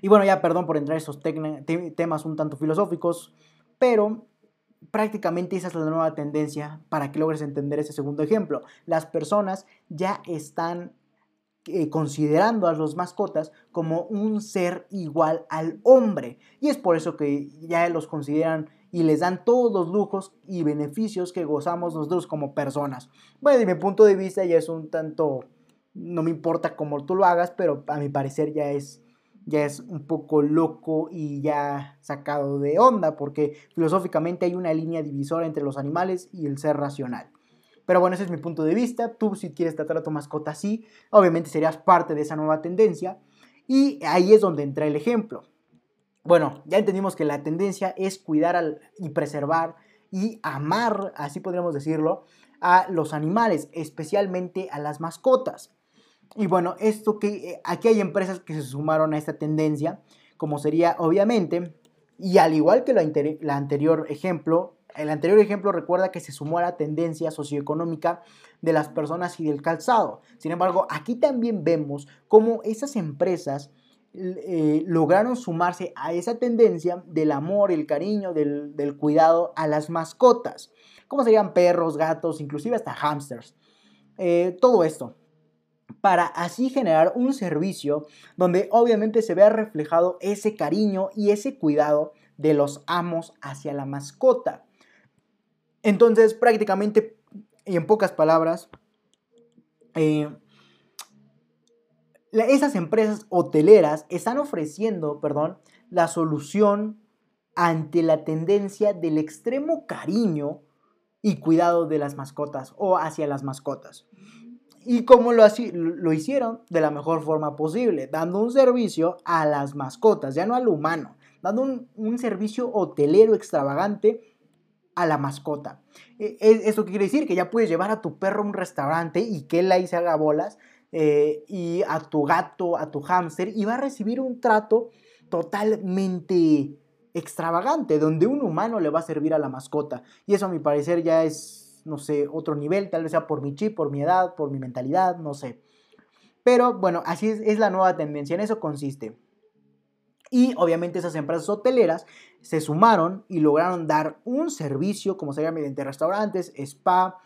Y bueno, ya perdón por entrar en esos temas un tanto filosóficos, pero prácticamente esa es la nueva tendencia para que logres entender ese segundo ejemplo. Las personas ya están eh, considerando a los mascotas como un ser igual al hombre. Y es por eso que ya los consideran y les dan todos los lujos y beneficios que gozamos nosotros como personas. Bueno, de mi punto de vista ya es un tanto, no me importa cómo tú lo hagas, pero a mi parecer ya es ya es un poco loco y ya sacado de onda, porque filosóficamente hay una línea divisora entre los animales y el ser racional. Pero bueno, ese es mi punto de vista. Tú si quieres tratar a tu mascota así, obviamente serías parte de esa nueva tendencia. Y ahí es donde entra el ejemplo. Bueno, ya entendimos que la tendencia es cuidar y preservar y amar, así podríamos decirlo, a los animales, especialmente a las mascotas. Y bueno, esto que eh, aquí hay empresas que se sumaron a esta tendencia, como sería obviamente, y al igual que la, anterior ejemplo, el anterior ejemplo recuerda que se sumó a la tendencia socioeconómica de las personas y del calzado. Sin embargo, aquí también vemos cómo esas empresas eh, lograron sumarse a esa tendencia del amor, el cariño, del, del cuidado a las mascotas, como serían perros, gatos, inclusive hasta hamsters. Eh, todo esto para así generar un servicio donde obviamente se vea reflejado ese cariño y ese cuidado de los amos hacia la mascota. Entonces, prácticamente, y en pocas palabras, eh, esas empresas hoteleras están ofreciendo, perdón, la solución ante la tendencia del extremo cariño y cuidado de las mascotas o hacia las mascotas. ¿Y cómo lo, lo hicieron? De la mejor forma posible, dando un servicio a las mascotas, ya no al humano, dando un, servicio hotelero extravagante a la mascota. E, e, ¿Esto qué quiere decir? Que ya puedes llevar a tu perro a un restaurante y que él ahí se haga bolas, eh, y a tu gato, a tu hámster, y va a recibir un trato totalmente extravagante, donde un humano le va a servir a la mascota. Y eso a mi parecer ya es no sé, otro nivel, tal vez sea por mi chip, por mi edad, por mi mentalidad, no sé. Pero bueno, así es, la nueva tendencia, en eso consiste. Y obviamente esas empresas hoteleras se sumaron y lograron dar un servicio, como sería mediante restaurantes, spa,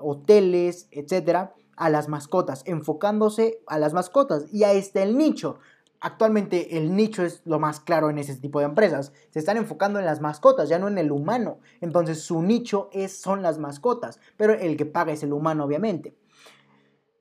hoteles, etcétera, a las mascotas, enfocándose a las mascotas. Y ahí está el nicho. Actualmente el nicho es lo más claro en ese tipo de empresas. Se están enfocando en las mascotas, ya no en el humano. Entonces su nicho es, son las mascotas, pero el que paga es el humano obviamente.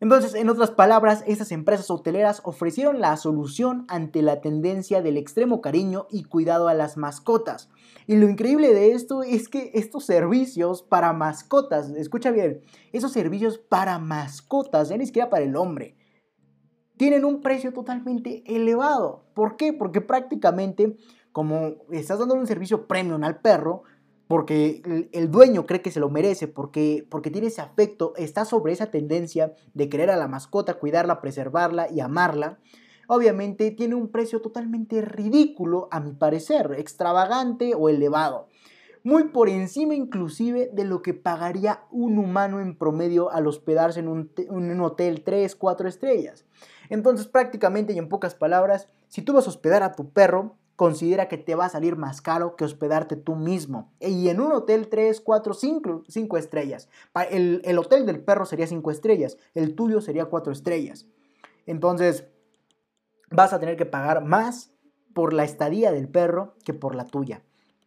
Entonces, en otras palabras, estas empresas hoteleras ofrecieron la solución ante la tendencia del extremo cariño y cuidado a las mascotas. Y lo increíble de esto es que estos servicios para mascotas, escucha bien, esos servicios para mascotas, ya ni siquiera para el hombre, tienen un precio totalmente elevado. ¿Por qué? Porque prácticamente como estás dando un servicio premium al perro, porque el, dueño cree que se lo merece, porque, porque tiene ese afecto, está sobre esa tendencia de querer a la mascota, cuidarla, preservarla y amarla, obviamente tiene un precio totalmente ridículo, a mi parecer, extravagante o elevado. Muy por encima inclusive de lo que pagaría un humano en promedio al hospedarse en un, en un hotel 3, 4 estrellas. Entonces prácticamente y en pocas palabras, si tú vas a hospedar a tu perro, considera que te va a salir más caro que hospedarte tú mismo. Y en un hotel 3, 4, 5, estrellas. El, el hotel del perro sería 5 estrellas, el tuyo sería 4 estrellas. Entonces vas a tener que pagar más por la estadía del perro que por la tuya.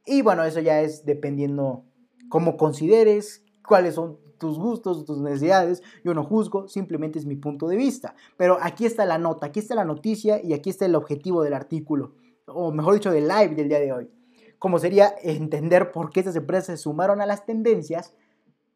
Y bueno, eso ya es dependiendo cómo consideres, cuáles son tus gustos, tus necesidades, yo no juzgo, simplemente es mi punto de vista. Pero aquí está la nota, aquí está la noticia y aquí está el objetivo del artículo, o mejor dicho, del live del día de hoy. Como sería entender por qué estas empresas se sumaron a las tendencias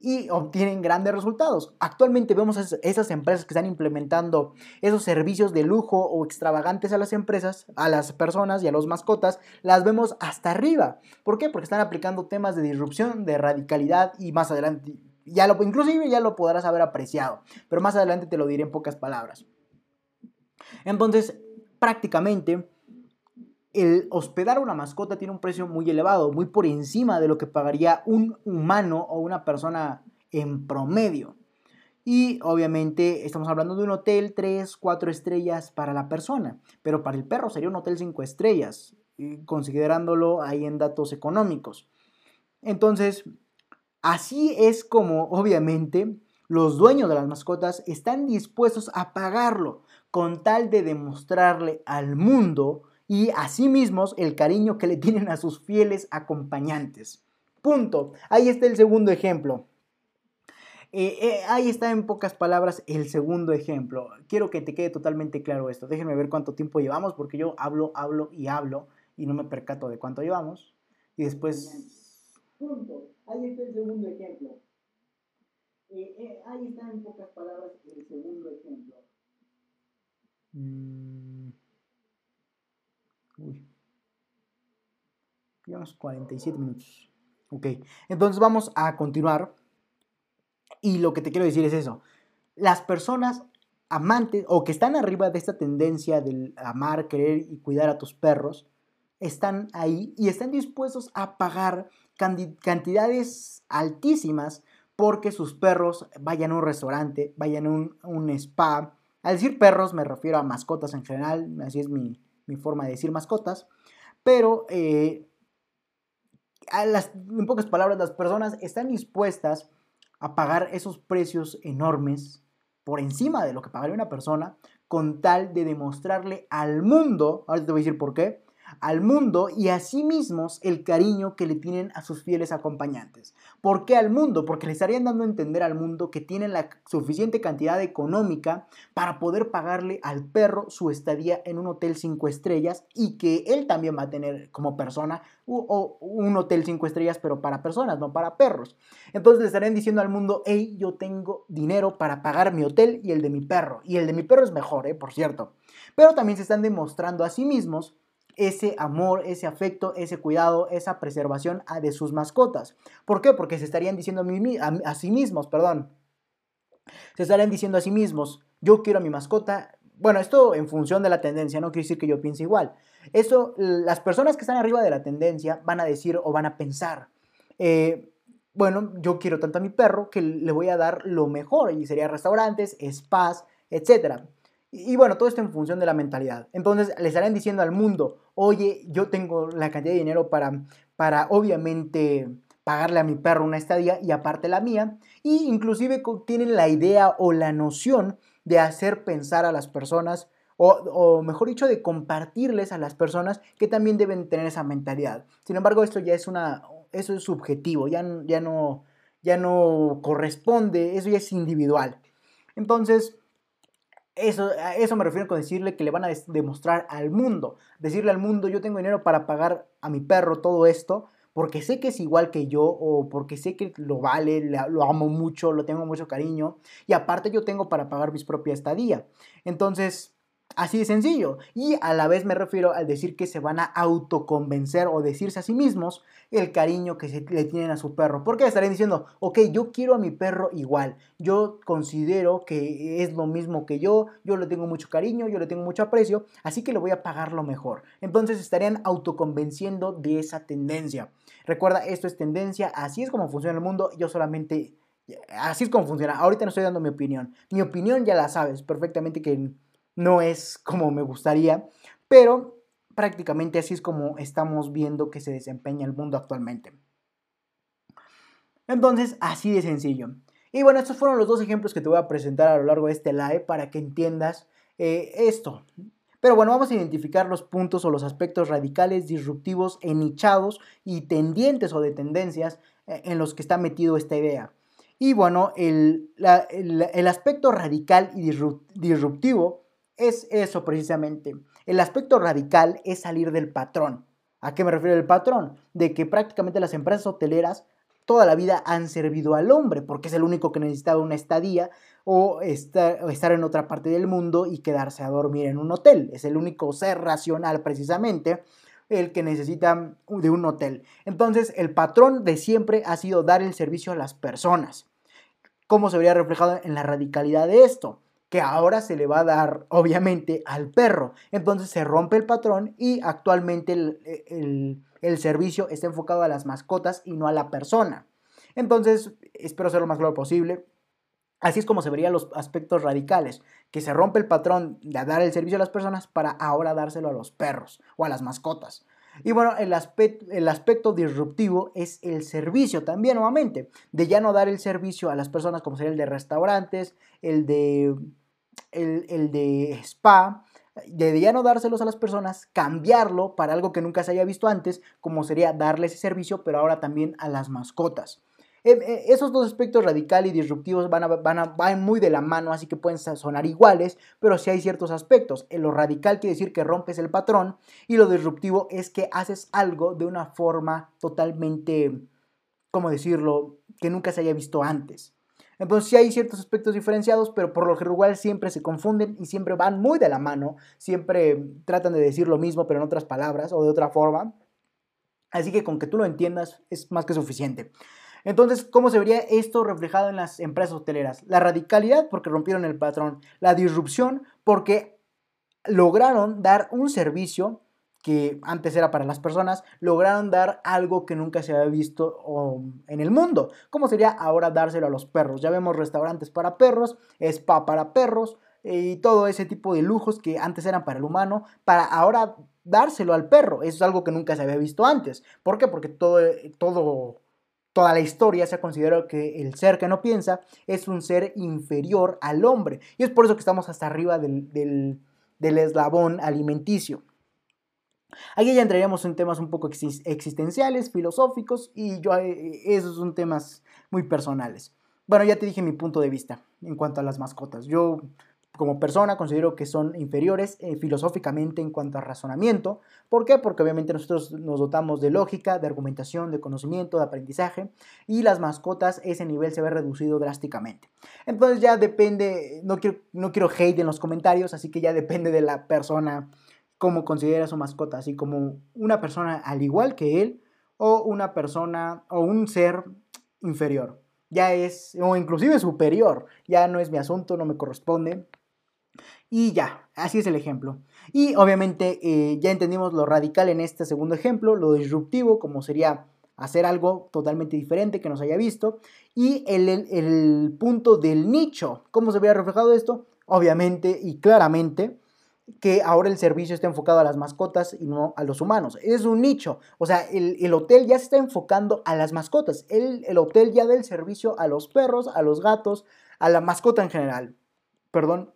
y obtienen grandes resultados. Actualmente vemos esas empresas que están implementando esos servicios de lujo o extravagantes a las empresas, a las personas y a los mascotas, las vemos hasta arriba. ¿Por qué? Porque están aplicando temas de disrupción, de radicalidad y más adelante, ya lo, inclusive ya lo podrás haber apreciado, pero más adelante te lo diré en pocas palabras. Entonces, prácticamente el hospedar una mascota tiene un precio muy elevado, muy por encima de lo que pagaría un humano o una persona en promedio. Y obviamente estamos hablando de un hotel 3, 4 estrellas para la persona, pero para el perro sería un hotel 5 estrellas, considerándolo ahí en datos económicos. Entonces, así es como obviamente los dueños de las mascotas están dispuestos a pagarlo con tal de demostrarle al mundo y asimismo el cariño que le tienen a sus fieles acompañantes. Punto. Ahí está el segundo ejemplo. Eh, eh, ahí está en pocas palabras el segundo ejemplo. Quiero que te quede totalmente claro esto. Déjenme ver cuánto tiempo llevamos porque yo hablo, hablo y hablo y no me percato de cuánto llevamos. Y después... Punto. Ahí está el segundo ejemplo. Eh, ahí está en pocas palabras el segundo ejemplo. Mm. Uy. Llevamos 47 minutos. Ok, entonces vamos a continuar. Y lo que te quiero decir es eso. Las personas amantes o que están arriba de esta tendencia del amar, querer y cuidar a tus perros, están ahí y están dispuestos a pagar cantidades altísimas porque sus perros vayan a un restaurante, vayan a un, spa. Al decir perros me refiero a mascotas en general, así es mi, mi forma de decir mascotas, pero eh, en pocas palabras, las personas están dispuestas a pagar esos precios enormes por encima de lo que pagaría una persona con tal de demostrarle al mundo, ahora te voy a decir por qué, al mundo y a sí mismos el cariño que le tienen a sus fieles acompañantes. ¿Por qué al mundo? Porque le estarían dando a entender al mundo que tienen la suficiente cantidad económica para poder pagarle al perro su estadía en un hotel 5 estrellas y que él también va a tener como persona un hotel 5 estrellas, pero para personas, no para perros. Entonces le estarían diciendo al mundo, hey, yo tengo dinero para pagar mi hotel y el de mi perro. Y el de mi perro es mejor, ¿eh? por cierto. Pero también se están demostrando a sí mismos ese amor, ese afecto, ese cuidado, esa preservación de sus mascotas. ¿Por qué? Porque se estarían diciendo a, sí mismos, perdón. Se estarían diciendo a sí mismos, yo quiero a mi mascota. Bueno, esto en función de la tendencia, no quiere decir que yo piense igual. Eso, las personas que están arriba de la tendencia van a decir o van a pensar, eh, bueno, yo quiero tanto a mi perro que le voy a dar lo mejor y sería restaurantes, spas, etcétera. Y, bueno, todo esto en función de la mentalidad. Entonces le estarán diciendo al mundo, oye, yo tengo la cantidad de dinero para, para obviamente pagarle a mi perro una estadía y aparte la mía. Y inclusive tienen la idea o la noción de hacer pensar a las personas, o, mejor dicho, de compartirles a las personas que también deben tener esa mentalidad. Sin embargo, esto ya es una, eso es subjetivo, ya, ya, no, ya no corresponde, eso ya es individual. Entonces, eso, eso me refiero con decirle que le van a demostrar al mundo. Decirle al mundo, yo tengo dinero para pagar a mi perro todo esto, porque sé que es igual que yo o porque sé que lo vale, lo amo mucho, lo tengo mucho cariño y aparte yo tengo para pagar mis propias estadía. Entonces, Así de sencillo. Y a la vez me refiero al decir que se van a autoconvencer o decirse a sí mismos el cariño que se le tienen a su perro. Porque estarían diciendo, ok, yo quiero a mi perro igual. Yo considero que es lo mismo que yo. Yo le tengo mucho cariño, yo le tengo mucho aprecio. Así que le voy a pagar lo mejor. Entonces estarían autoconvenciendo de esa tendencia. Recuerda, esto es tendencia. Así es como funciona el mundo. Yo solamente... Así es como funciona. Ahorita no estoy dando mi opinión. Mi opinión ya la sabes perfectamente que no es como me gustaría, pero prácticamente así es como estamos viendo que se desempeña el mundo actualmente. Entonces, así de sencillo. Y bueno, estos fueron los dos ejemplos que te voy a presentar a lo largo de este live para que entiendas eh, esto. Pero bueno, vamos a identificar los puntos o los aspectos radicales, disruptivos, enichados y tendientes o de tendencias eh, en los que está metido esta idea. Y bueno, el, el aspecto radical y disruptivo es eso precisamente. El aspecto radical es salir del patrón. ¿A qué me refiero el patrón? De que prácticamente las empresas hoteleras toda la vida han servido al hombre, porque es el único que necesitaba una estadía o estar, en otra parte del mundo y quedarse a dormir en un hotel. Es el único ser racional precisamente el que necesita de un hotel. Entonces, el patrón de siempre ha sido dar el servicio a las personas. ¿Cómo se vería reflejado en la radicalidad de esto? Que ahora se le va a dar obviamente al perro. Entonces se rompe el patrón y actualmente el, servicio está enfocado a las mascotas y no a la persona. Entonces, espero ser lo más claro posible. Así es como se verían los aspectos radicales, que se rompe el patrón de dar el servicio a las personas para ahora dárselo a los perros o a las mascotas. Y bueno, el aspecto, el aspecto disruptivo es el servicio también, nuevamente, de ya no dar el servicio a las personas como sería el de restaurantes, el de el, de spa, de ya no dárselos a las personas, cambiarlo para algo que nunca se haya visto antes, como sería darle ese servicio, pero ahora también a las mascotas. Em, eh, esos dos aspectos radical y disruptivos van, a, van, van, muy de la mano, así que pueden sonar iguales, pero sí hay ciertos aspectos. En lo radical quiere decir que rompes el patrón y lo disruptivo es que haces algo de una forma totalmente, ¿cómo decirlo?, que nunca se haya visto antes. Entonces sí hay ciertos aspectos diferenciados, pero por lo general siempre se confunden y siempre van muy de la mano, siempre tratan de decir lo mismo, pero en otras palabras o de otra forma. Así que con que tú lo entiendas es más que suficiente. Entonces, ¿cómo se vería esto reflejado en las empresas hoteleras? La radicalidad porque rompieron el patrón, la disrupción porque lograron dar un servicio que antes era para las personas, lograron dar algo que nunca se había visto en el mundo. ¿Cómo sería ahora dárselo a los perros? Ya vemos restaurantes para perros, spa para perros y todo ese tipo de lujos que antes eran para el humano, para ahora dárselo al perro. Eso es algo que nunca se había visto antes. ¿Por qué? Porque todo, todo, toda la historia se ha considerado que el ser que no piensa es un ser inferior al hombre. Y es por eso que estamos hasta arriba del, del eslabón alimenticio. Aquí ya entraríamos en temas un poco existenciales, filosóficos, y yo, eh, esos son temas muy personales. Bueno, ya te dije mi punto de vista en cuanto a las mascotas. Yo, como persona, considero que son inferiores eh, filosóficamente en cuanto a razonamiento. ¿Por qué? Porque obviamente nosotros nos dotamos de lógica, de argumentación, de conocimiento, de aprendizaje, y las mascotas, ese nivel se ve reducido drásticamente. Entonces ya depende, no quiero, no quiero hate en los comentarios, así que ya depende de la persona cómo considera su mascota, así como una persona al igual que él o una persona o un ser inferior. Ya es, o inclusive superior, ya no es mi asunto, no me corresponde. Y ya, así es el ejemplo. Y obviamente eh, ya entendimos lo radical en este segundo ejemplo, lo disruptivo, como sería hacer algo totalmente diferente que nos haya visto. Y el, el punto del nicho, ¿cómo se había reflejado esto? Obviamente y claramente que ahora el servicio está enfocado a las mascotas y no a los humanos. Es un nicho. O sea, el, hotel ya se está enfocando a las mascotas. El, el, hotel ya da el servicio a los perros, a los gatos, a la mascota en general. Perdón.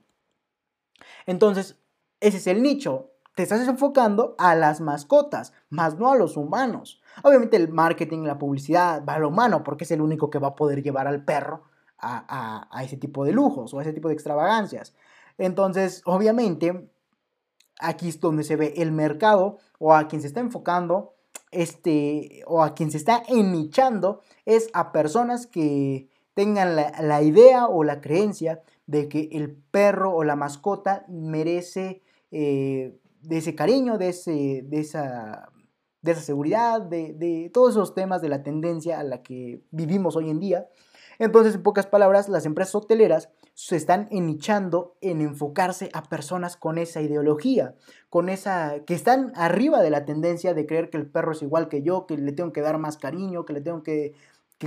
Entonces, ese es el nicho. Te estás enfocando a las mascotas, más no a los humanos. Obviamente el marketing, la publicidad va al humano porque es el único que va a poder llevar al perro a, a ese tipo de lujos o a ese tipo de extravagancias. Entonces, obviamente, aquí es donde se ve el mercado o a quien se está enfocando, este, o a quien se está enichando, es a personas que tengan la, idea o la creencia de que el perro o la mascota merece eh, de ese cariño, de, ese, de, esa, de esa seguridad, de, de todos esos temas de la tendencia a la que vivimos hoy en día. Entonces, en pocas palabras, las empresas hoteleras se están enichando en enfocarse a personas con esa ideología, con esa que están arriba de la tendencia de creer que el perro es igual que yo, que le tengo que dar más cariño, que le tengo que,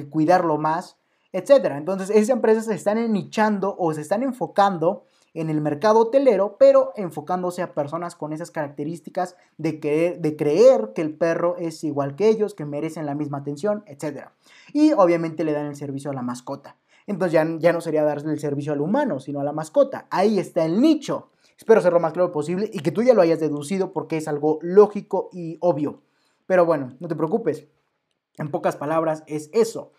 cuidarlo más, etc. Entonces, esas empresas se están enichando o se están enfocando en el mercado hotelero, pero enfocándose a personas con esas características de, de creer que el perro es igual que ellos, que merecen la misma atención, etc. Y obviamente le dan el servicio a la mascota. Entonces ya, ya no sería darle el servicio al humano, sino a la mascota. Ahí está el nicho. Espero ser lo más claro posible y que tú ya lo hayas deducido porque es algo lógico y obvio. Pero bueno, no te preocupes. En pocas palabras es eso.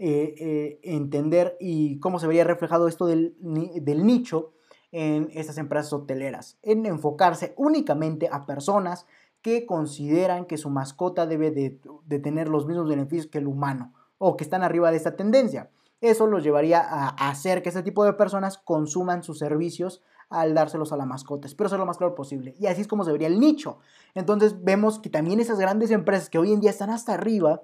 eh, eh, entender y cómo se vería reflejado esto del, del nicho en estas empresas hoteleras, en enfocarse únicamente a personas que consideran que su mascota debe de, tener los mismos beneficios que el humano o que están arriba de esta tendencia. Eso los llevaría a hacer que este tipo de personas consuman sus servicios al dárselos a la mascota. Espero ser lo más claro posible. Y así es como se vería el nicho. Entonces vemos que también esas grandes empresas que hoy en día están hasta arriba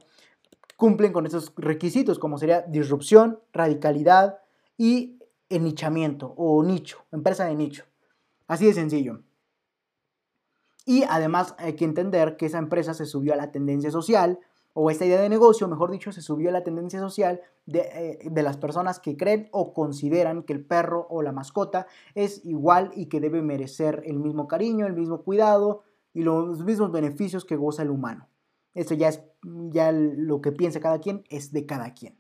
cumplen con esos requisitos, como sería disrupción, radicalidad y nichamiento o nicho, empresa de nicho. Así de sencillo. Y además hay que entender que esa empresa se subió a la tendencia social, o esta idea de negocio, mejor dicho, se subió a la tendencia social de, eh, de, las personas que creen o consideran que el perro o la mascota es igual y que debe merecer el mismo cariño, el mismo cuidado y los mismos beneficios que goza el humano. Eso ya es, ya lo que piensa cada quien es de cada quien,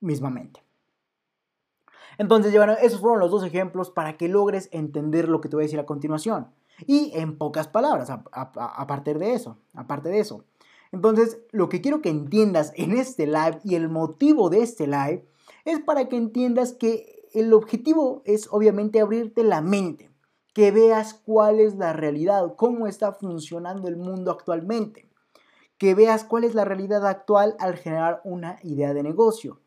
mismamente. Entonces, bueno, esos fueron los dos ejemplos para que logres entender lo que te voy a decir a continuación. Y en pocas palabras, a, a partir de eso, aparte de eso. Entonces, lo que quiero que entiendas en este live y el motivo de este live es para que entiendas que el objetivo es obviamente abrirte la mente, que veas cuál es la realidad, cómo está funcionando el mundo actualmente, que veas cuál es la realidad actual al generar una idea de negocio.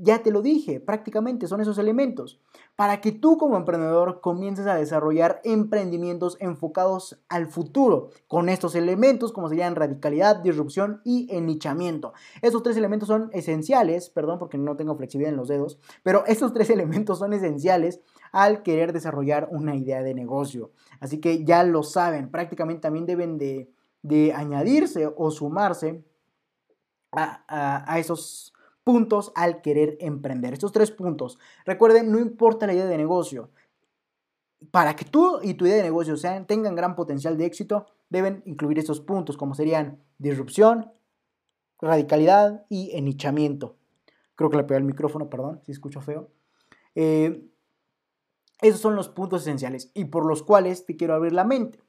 Ya te lo dije, prácticamente son esos elementos. Para que tú como emprendedor comiences a desarrollar emprendimientos enfocados al futuro, con estos elementos como serían radicalidad, disrupción y enichamiento. Esos tres elementos son esenciales, perdón porque no tengo flexibilidad en los dedos, pero estos tres elementos son esenciales al querer desarrollar una idea de negocio. Así que ya lo saben, prácticamente también deben de, de añadirse o sumarse a, a, a esos puntos al querer emprender. Estos tres puntos. Recuerden, no importa la idea de negocio. Para que tú y tu idea de negocio sean, tengan gran potencial de éxito, deben incluir estos puntos, como serían disrupción, radicalidad y enichamiento. Creo que le pegué el micrófono, perdón, si escucho feo. Eh, esos son los puntos esenciales y por los cuales te quiero abrir la mente.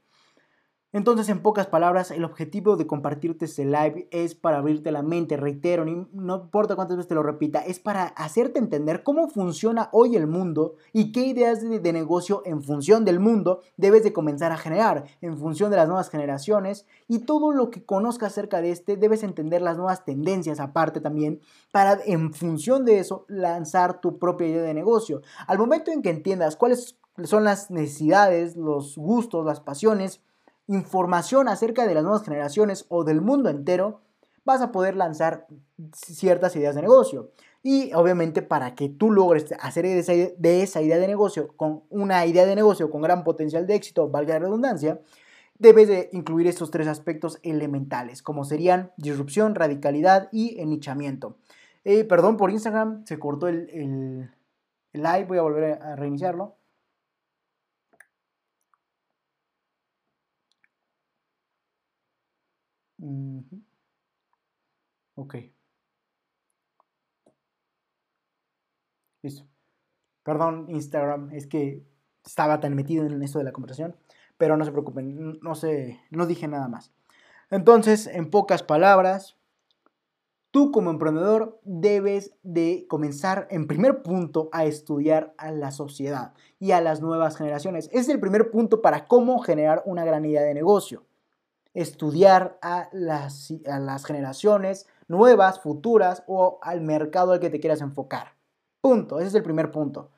Entonces, en pocas palabras, el objetivo de compartirte este live es para abrirte la mente, reitero, no importa cuántas veces te lo repita, es para hacerte entender cómo funciona hoy el mundo y qué ideas de, negocio en función del mundo debes de comenzar a generar, en función de las nuevas generaciones y todo lo que conozcas acerca de este, debes entender las nuevas tendencias aparte también, para en función de eso lanzar tu propia idea de negocio. Al momento en que entiendas cuáles son las necesidades, los gustos, las pasiones, información acerca de las nuevas generaciones o del mundo entero, vas a poder lanzar ciertas ideas de negocio. Y obviamente para que tú logres hacer de esa, de esa idea de negocio con una idea de negocio con gran potencial de éxito, valga la redundancia, debes de incluir estos tres aspectos elementales, como serían disrupción, radicalidad y enichamiento. Eh, perdón por Instagram, se cortó el, el live, voy a volver a reiniciarlo. Ok. Listo. Perdón, Instagram, es que estaba tan metido en esto de la conversación, pero no se preocupen, no sé, no dije nada más. Entonces, en pocas palabras, tú como emprendedor debes de comenzar en primer punto a estudiar a la sociedad y a las nuevas generaciones. es el primer punto para cómo generar una gran idea de negocio estudiar a las, a las generaciones nuevas, futuras o al mercado al que te quieras enfocar. Punto, ese es el primer punto.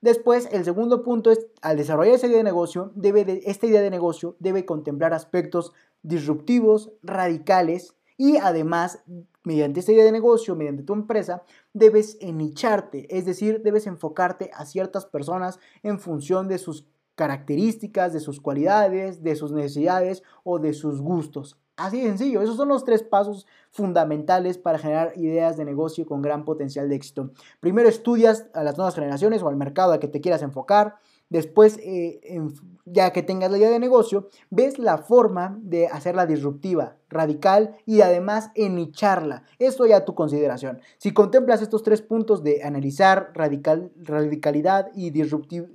Después, el segundo punto es, al desarrollar esa idea de negocio, debe de, esta idea de negocio debe contemplar aspectos disruptivos, radicales y además, mediante esta idea de negocio, mediante tu empresa, debes enicharte, es decir, debes enfocarte a ciertas personas en función de sus características, de sus cualidades, de sus necesidades o de sus gustos. Así de sencillo, esos son los tres pasos fundamentales para generar ideas de negocio con gran potencial de éxito. Primero estudias a las nuevas generaciones o al mercado al que te quieras enfocar. Después, eh, ya que tengas la idea de negocio, ves la forma de hacerla disruptiva, radical y además enicharla. Esto ya a tu consideración. Si contemplas estos tres puntos de analizar radical, radicalidad y,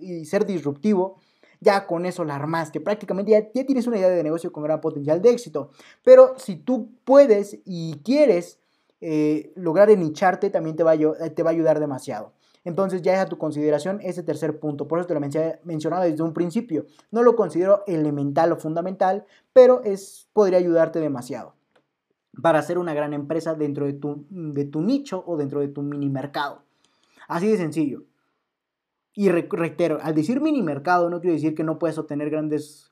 y ser disruptivo, ya con eso la armaste. Prácticamente ya, tienes una idea de negocio con gran potencial de éxito. Pero si tú puedes y quieres eh, lograr enicharte también te va, a, te va a ayudar demasiado. Entonces ya es a tu consideración ese tercer punto. Por eso te lo mencionaba desde un principio. No lo considero elemental o fundamental, pero es, podría ayudarte demasiado para hacer una gran empresa dentro de tu, de tu nicho o dentro de tu mini mercado. Así de sencillo. Y reitero, al decir mini mercado no quiero decir que no puedes obtener grandes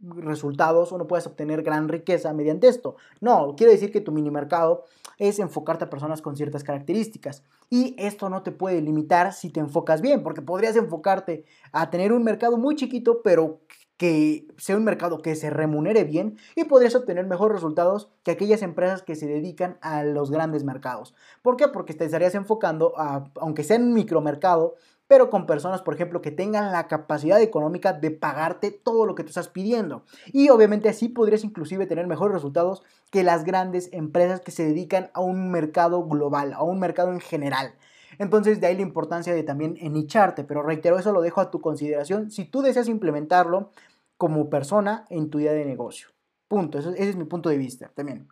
resultados o no puedes obtener gran riqueza mediante esto. No, quiero decir que tu mini mercado es enfocarte a personas con ciertas características. Y esto no te puede limitar si te enfocas bien, porque podrías enfocarte a tener un mercado muy chiquito, pero que sea un mercado que se remunere bien y podrías obtener mejores resultados que aquellas empresas que se dedican a los grandes mercados. ¿Por qué? Porque te estarías enfocando a, aunque sea en un micromercado, pero con personas, por ejemplo, que tengan la capacidad económica de pagarte todo lo que tú estás pidiendo. Y obviamente así podrías inclusive tener mejores resultados que las grandes empresas que se dedican a un mercado global, a un mercado en general. Entonces de ahí la importancia de también enicharte, pero reitero, eso lo dejo a tu consideración si tú deseas implementarlo como persona en tu idea de negocio. Punto, ese es mi punto de vista también.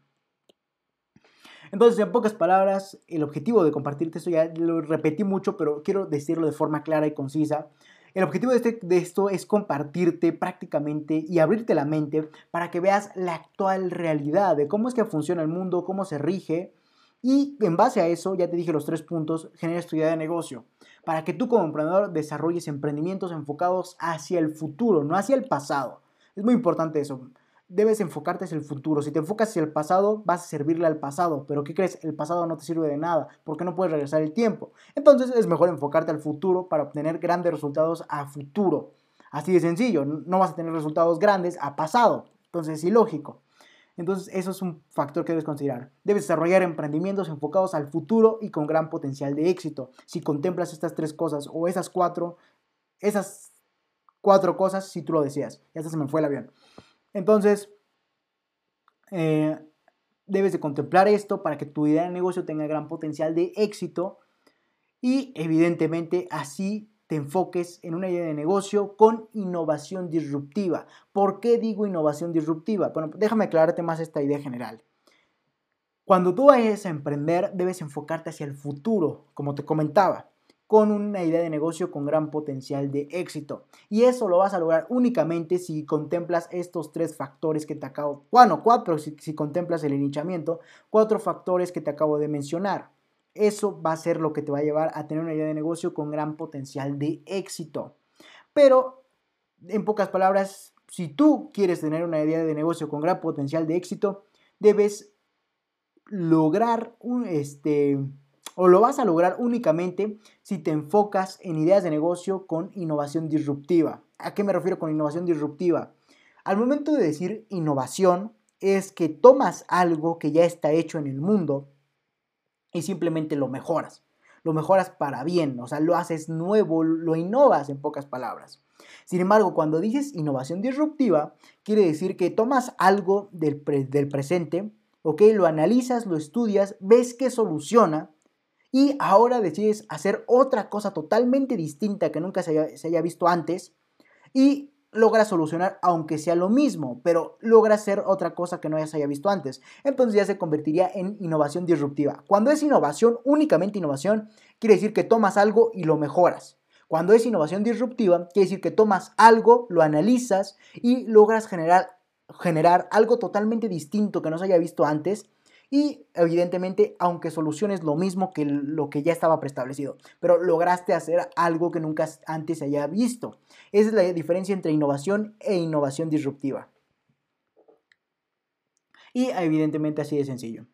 Entonces, en pocas palabras, el objetivo de compartirte esto ya lo repetí mucho, pero quiero decirlo de forma clara y concisa. El objetivo de, este, de, esto es compartirte prácticamente y abrirte la mente para que veas la actual realidad de cómo es que funciona el mundo, cómo se rige. Y en base a eso, ya te dije los tres puntos, generes tu idea de negocio. Para que tú como emprendedor desarrolles emprendimientos enfocados hacia el futuro, no hacia el pasado. Es muy importante eso debes enfocarte hacia el futuro. Si te enfocas hacia el pasado, vas a servirle al pasado. Pero ¿qué crees? El pasado no te sirve de nada porque no puedes regresar el tiempo. Entonces es mejor enfocarte al futuro para obtener grandes resultados a futuro. Así de sencillo, no vas a tener resultados grandes a pasado. Entonces es ilógico. Entonces eso es un factor que debes considerar. Debes desarrollar emprendimientos enfocados al futuro y con gran potencial de éxito. Si contemplas estas tres cosas o esas cuatro, esas cuatro cosas, si tú lo deseas. Ya se me fue el avión. Entonces, eh, debes de contemplar esto para que tu idea de negocio tenga gran potencial de éxito y evidentemente así te enfoques en una idea de negocio con innovación disruptiva. ¿Por qué digo innovación disruptiva? Bueno, déjame aclararte más esta idea general. Cuando tú vayas a emprender, debes enfocarte hacia el futuro, como te comentaba con una idea de negocio con gran potencial de éxito. Y eso lo vas a lograr únicamente si contemplas estos tres factores que te acabo, bueno, cuatro si, si contemplas el inichamiento, cuatro factores que te acabo de mencionar. Eso va a ser lo que te va a llevar a tener una idea de negocio con gran potencial de éxito. Pero, en pocas palabras, si tú quieres tener una idea de negocio con gran potencial de éxito, debes lograr un, este, o lo vas a lograr únicamente si te enfocas en ideas de negocio con innovación disruptiva. ¿A qué me refiero con innovación disruptiva? Al momento de decir innovación es que tomas algo que ya está hecho en el mundo y simplemente lo mejoras. Lo mejoras para bien, o sea, lo haces nuevo, lo innovas en pocas palabras. Sin embargo, cuando dices innovación disruptiva, quiere decir que tomas algo del, del presente, ¿ok? Lo analizas, lo estudias, ves que soluciona y ahora decides hacer otra cosa totalmente distinta que nunca se haya, visto antes y logras solucionar aunque sea lo mismo, pero logra hacer otra cosa que no se haya visto antes. Entonces ya se convertiría en innovación disruptiva. Cuando es innovación, únicamente innovación, quiere decir que tomas algo y lo mejoras. Cuando es innovación disruptiva, quiere decir que tomas algo, lo analizas y logras generar, generar algo totalmente distinto que no se haya visto antes y evidentemente, aunque soluciones lo mismo que lo que ya estaba preestablecido, pero lograste hacer algo que nunca antes se haya visto. Esa es la diferencia entre innovación e innovación disruptiva. Y evidentemente así de sencillo.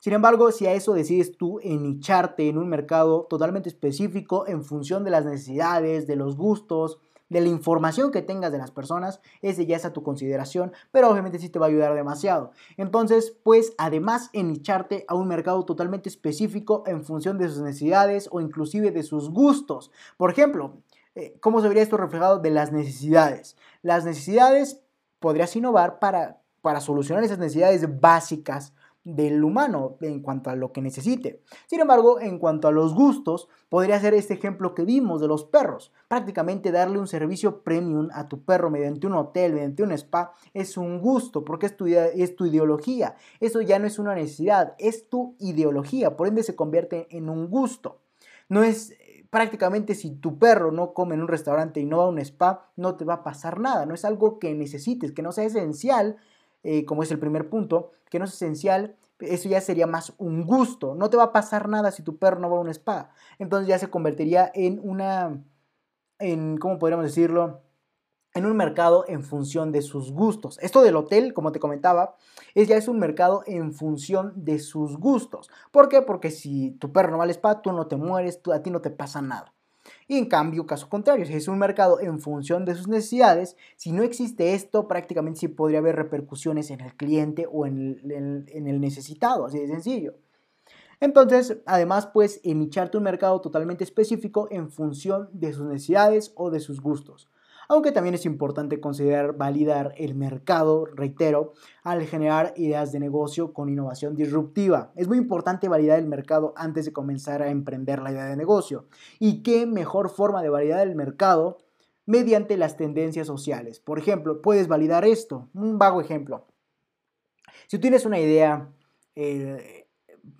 Sin embargo, si a eso decides tú enicharte en un mercado totalmente específico en función de las necesidades, de los gustos, de la información que tengas de las personas, ese ya es a tu consideración, pero obviamente sí te va a ayudar demasiado. Entonces, pues además enicharte a un mercado totalmente específico en función de sus necesidades o inclusive de sus gustos. Por ejemplo, eh, ¿cómo se vería esto reflejado de las necesidades? Las necesidades podrías innovar para, para solucionar esas necesidades básicas del humano en cuanto a lo que necesite. Sin embargo, en cuanto a los gustos, podría ser este ejemplo que vimos de los perros. Prácticamente darle un servicio premium a tu perro mediante un hotel, mediante un spa, es un gusto, porque es tu, es tu ideología. Eso ya no es una necesidad, es tu ideología, por ende se convierte en un gusto. No es prácticamente si tu perro no come en un restaurante y no va a un spa, no te va a pasar nada. No es algo que necesites, que no sea esencial, eh, como es el primer punto, que no es esencial. Eso ya sería más un gusto. No te va a pasar nada si tu perro no va a un spa. Entonces ya se convertiría en una, en, ¿cómo podríamos decirlo? en un mercado en función de sus gustos. Esto del hotel, como te comentaba, es ya es un mercado en función de sus gustos. ¿Por qué? Porque si tu perro no va al spa, tú no te mueres, a ti no te pasa nada. Y en cambio, caso contrario, si es un mercado en función de sus necesidades, si no existe esto, prácticamente sí podría haber repercusiones en el cliente o en el, en el necesitado, así de sencillo. Entonces, además, pues, emicharte un mercado totalmente específico en función de sus necesidades o de sus gustos aunque también es importante considerar validar el mercado, reitero, al generar ideas de negocio con innovación disruptiva. Es muy importante validar el mercado antes de comenzar a emprender la idea de negocio. ¿Y qué mejor forma de validar el mercado? Mediante las tendencias sociales. Por ejemplo, puedes validar esto, un vago ejemplo. Si tienes una idea, eh,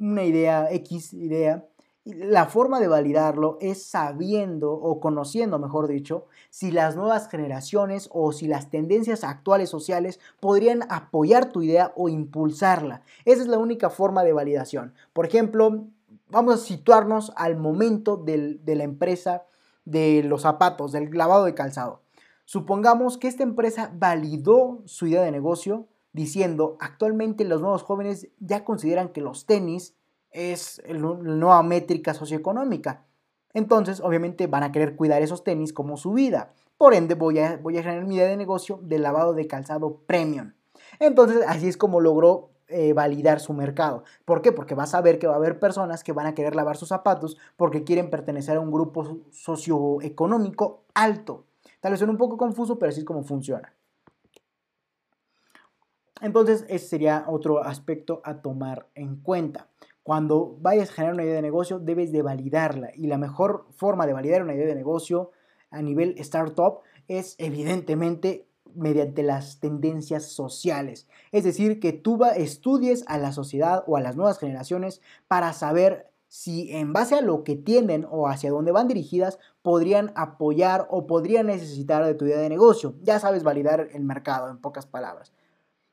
una idea, X idea, la forma de validarlo es sabiendo o conociendo, mejor dicho, si las nuevas generaciones o si las tendencias actuales sociales podrían apoyar tu idea o impulsarla. Esa es la única forma de validación. Por ejemplo, vamos a situarnos al momento de la empresa de los zapatos, del lavado de calzado. Supongamos que esta empresa validó su idea de negocio diciendo, actualmente los nuevos jóvenes ya consideran que los tenis es la nueva métrica socioeconómica. Entonces, obviamente van a querer cuidar esos tenis como su vida. Por ende, voy a, voy a generar mi idea de negocio de lavado de calzado premium. Entonces, así es como logró eh, validar su mercado. ¿Por qué? Porque vas a ver que va a haber personas que van a querer lavar sus zapatos porque quieren pertenecer a un grupo socioeconómico alto. Tal vez suene un poco confuso, pero así es como funciona. Entonces, ese sería otro aspecto a tomar en cuenta. Cuando vayas a generar una idea de negocio, debes de validarla. Y la mejor forma de validar una idea de negocio a nivel startup es evidentemente mediante las tendencias sociales. Es decir, que tú estudies a la sociedad o a las nuevas generaciones para saber si en base a lo que tienden o hacia dónde van dirigidas podrían apoyar o podrían necesitar de tu idea de negocio. Ya sabes validar el mercado en pocas palabras.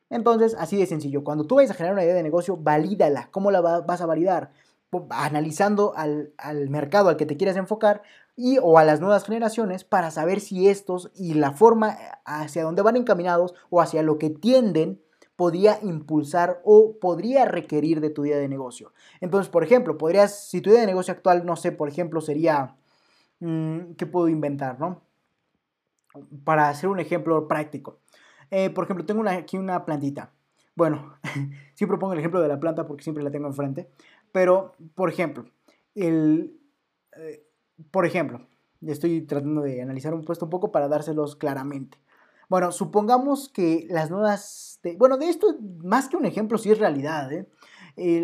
Entonces, así de sencillo, cuando tú vayas a generar una idea de negocio, valídala. ¿Cómo la vas a validar? Analizando al, mercado al que te quieras enfocar y o a las nuevas generaciones para saber si estos y la forma hacia dónde van encaminados o hacia lo que tienden podría impulsar o podría requerir de tu idea de negocio. Entonces, por ejemplo, podrías, si tu idea de negocio actual, no sé, por ejemplo, sería, mm, ¿qué puedo inventar, no? Para hacer un ejemplo práctico. Eh, por ejemplo, tengo aquí una plantita. Bueno, siempre pongo el ejemplo de la planta porque siempre la tengo enfrente. Pero, por ejemplo, el, eh, por ejemplo, estoy tratando de analizar un puesto un poco para dárselos claramente. Bueno, supongamos que las nuevas... bueno, de esto, más que un ejemplo, sí es realidad. ¿eh?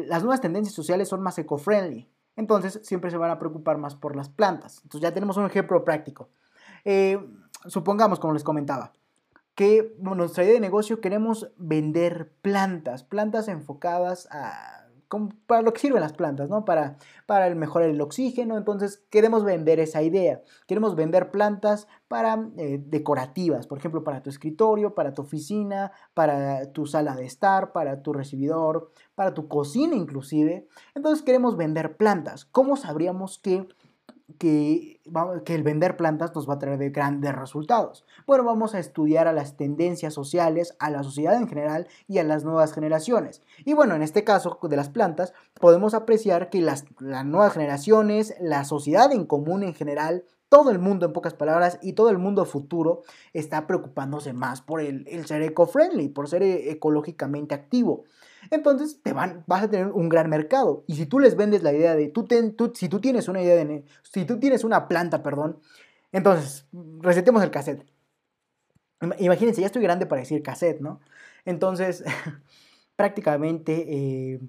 las nuevas tendencias sociales son más eco-friendly. Entonces, siempre se van a preocupar más por las plantas. Entonces, ya tenemos un ejemplo práctico. supongamos, como les comentaba, que nuestra idea de negocio queremos vender plantas, plantas enfocadas a para lo que sirven las plantas, ¿no? Para, para mejorar el oxígeno. Entonces, queremos vender esa idea. Queremos vender plantas para eh, decorativas, por ejemplo, para tu escritorio, para tu oficina, para tu sala de estar, para tu recibidor, para tu cocina inclusive. Entonces, queremos vender plantas. ¿Cómo sabríamos que que, el vender plantas nos va a traer de grandes resultados. Bueno, vamos a estudiar a las tendencias sociales, a la sociedad en general y a las nuevas generaciones. Y bueno, en este caso de las plantas, podemos apreciar que las, nuevas generaciones, la sociedad en común en general, todo el mundo en pocas palabras y todo el mundo futuro está preocupándose más por el, el ser eco-friendly, por ser eh, ecológicamente activo entonces te van, vas a tener un gran mercado. Y si tú les vendes la idea de, tú, si tú tienes una idea de, si tú tienes una planta, perdón, entonces resetemos el cassette. Imagínense, ya estoy grande para decir cassette, ¿no? Entonces, prácticamente... Eh,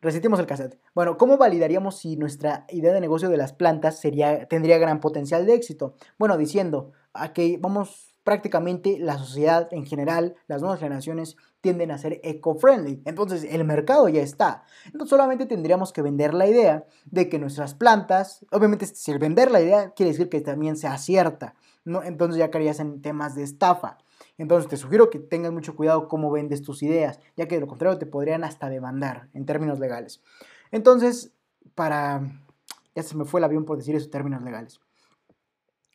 resetemos el cassette. Bueno, ¿cómo validaríamos si nuestra idea de negocio de las plantas sería, tendría gran potencial de éxito? Bueno, diciendo que vamos prácticamente la sociedad en general, las nuevas generaciones tienden a ser eco-friendly. Entonces el mercado ya está. Entonces solamente tendríamos que vender la idea de que nuestras plantas, obviamente si el vender la idea quiere decir que también sea cierta. ¿no? Entonces ya caerías en temas de estafa. Entonces te sugiero que tengas mucho cuidado cómo vendes tus ideas, ya que de lo contrario te podrían hasta demandar en términos legales. Entonces, para... Ya se me fue el avión por decir esos términos legales.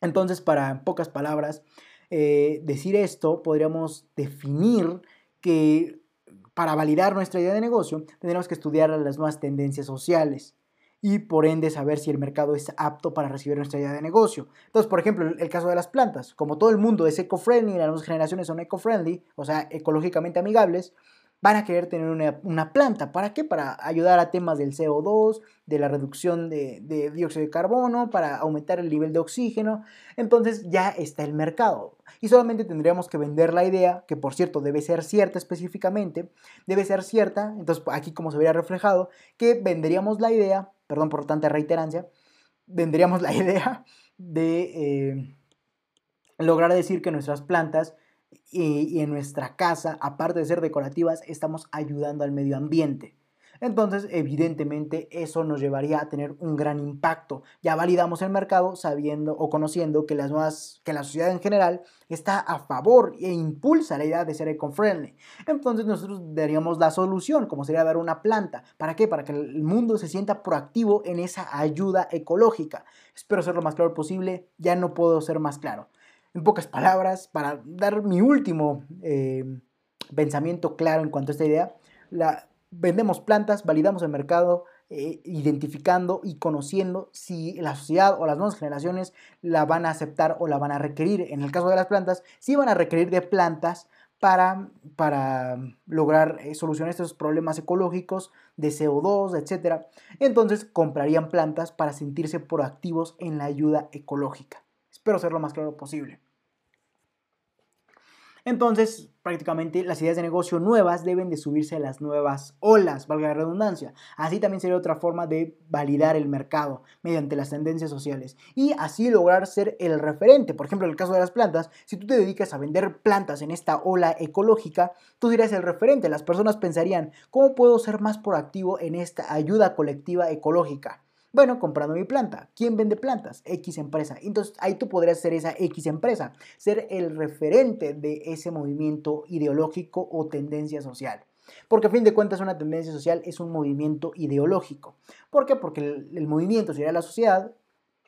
Entonces, para pocas palabras, eh, decir esto, podríamos definir que para validar nuestra idea de negocio tendremos que estudiar las nuevas tendencias sociales y por ende saber si el mercado es apto para recibir nuestra idea de negocio. Entonces, por ejemplo, el caso de las plantas, como todo el mundo es eco-friendly, las nuevas generaciones son eco-friendly, o sea, ecológicamente amigables, van a querer tener una, planta. ¿Para qué? Para ayudar a temas del CO2, de la reducción de, dióxido de carbono, para aumentar el nivel de oxígeno. Entonces ya está el mercado. Y solamente tendríamos que vender la idea, que por cierto debe ser cierta específicamente, debe ser cierta, entonces aquí como se vería reflejado, que venderíamos la idea, perdón por tanta reiterancia, venderíamos la idea de eh, lograr decir que nuestras plantas y, en nuestra casa, aparte de ser decorativas, estamos ayudando al medio ambiente. Entonces, evidentemente, eso nos llevaría a tener un gran impacto. Ya validamos el mercado sabiendo o conociendo que, las nuevas, que la sociedad en general está a favor e impulsa la idea de ser eco-friendly. Entonces, nosotros daríamos la solución, como sería dar una planta. ¿Para qué? Para que el mundo se sienta proactivo en esa ayuda ecológica. Espero ser lo más claro posible. Ya no puedo ser más claro en pocas palabras, para dar mi último eh, pensamiento claro en cuanto a esta idea, vendemos plantas, validamos el mercado, eh, identificando y conociendo si la sociedad o las nuevas generaciones la van a aceptar o la van a requerir. En el caso de las plantas, sí van a requerir de plantas para, para lograr eh, solucionar estos problemas ecológicos de CO2, etc. Entonces comprarían plantas para sentirse proactivos en la ayuda ecológica. Espero ser lo más claro posible. Entonces, prácticamente las ideas de negocio nuevas deben de subirse a las nuevas olas, valga la redundancia. Así también sería otra forma de validar el mercado mediante las tendencias sociales y así lograr ser el referente. Por ejemplo, en el caso de las plantas, si tú te dedicas a vender plantas en esta ola ecológica, tú serías el referente. Las personas pensarían, ¿cómo puedo ser más proactivo en esta ayuda colectiva ecológica? Bueno, comprando mi planta. ¿Quién vende plantas? X empresa. Entonces ahí tú podrías ser esa X empresa, ser el referente de ese movimiento ideológico o tendencia social. Porque a fin de cuentas una tendencia social es un movimiento ideológico. ¿Por qué? Porque el, movimiento sería la sociedad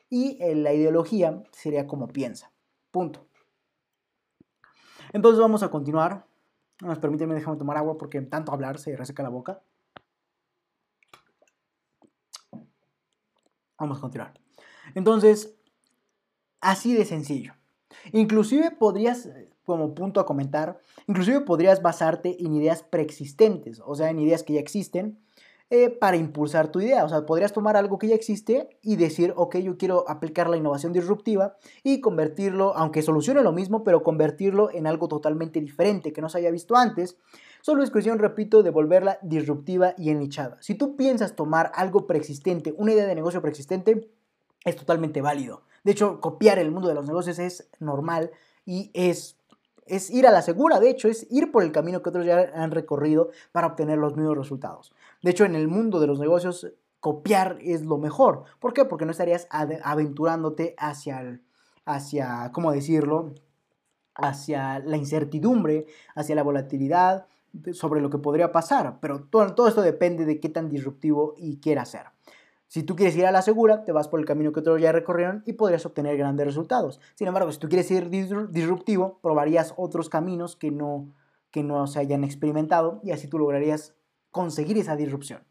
y eh, la ideología sería como piensa. Punto. Entonces vamos a continuar. Nos permíteme, déjame tomar agua porque tanto hablar se reseca la boca. Vamos a continuar. Entonces, así de sencillo. Inclusive podrías, como punto a comentar, inclusive podrías basarte en ideas preexistentes, o sea, en ideas que ya existen, eh, para impulsar tu idea. O sea, podrías tomar algo que ya existe y decir, ok, yo quiero aplicar la innovación disruptiva y convertirlo, aunque solucione lo mismo, pero convertirlo en algo totalmente diferente que no se haya visto antes Solo es cuestión, repito, de volverla disruptiva y ennichada. Si tú piensas tomar algo preexistente, una idea de negocio preexistente, es totalmente válido. De hecho, copiar el mundo de los negocios es normal y es, es ir a la segura. De hecho, es ir por el camino que otros ya han recorrido para obtener los mismos resultados. De hecho, en el mundo de los negocios, copiar es lo mejor. ¿Por qué? Porque no estarías aventurándote hacia, el, hacia, ¿cómo decirlo? Hacia la incertidumbre, hacia la volatilidad, sobre lo que podría pasar, pero todo, todo esto depende de qué tan disruptivo y quiera ser. Si tú quieres ir a la segura, te vas por el camino que otros ya recorrieron y podrías obtener grandes resultados. Sin embargo, si tú quieres ir disruptivo, probarías otros caminos que no, que no se hayan experimentado y así tú lograrías conseguir esa disrupción.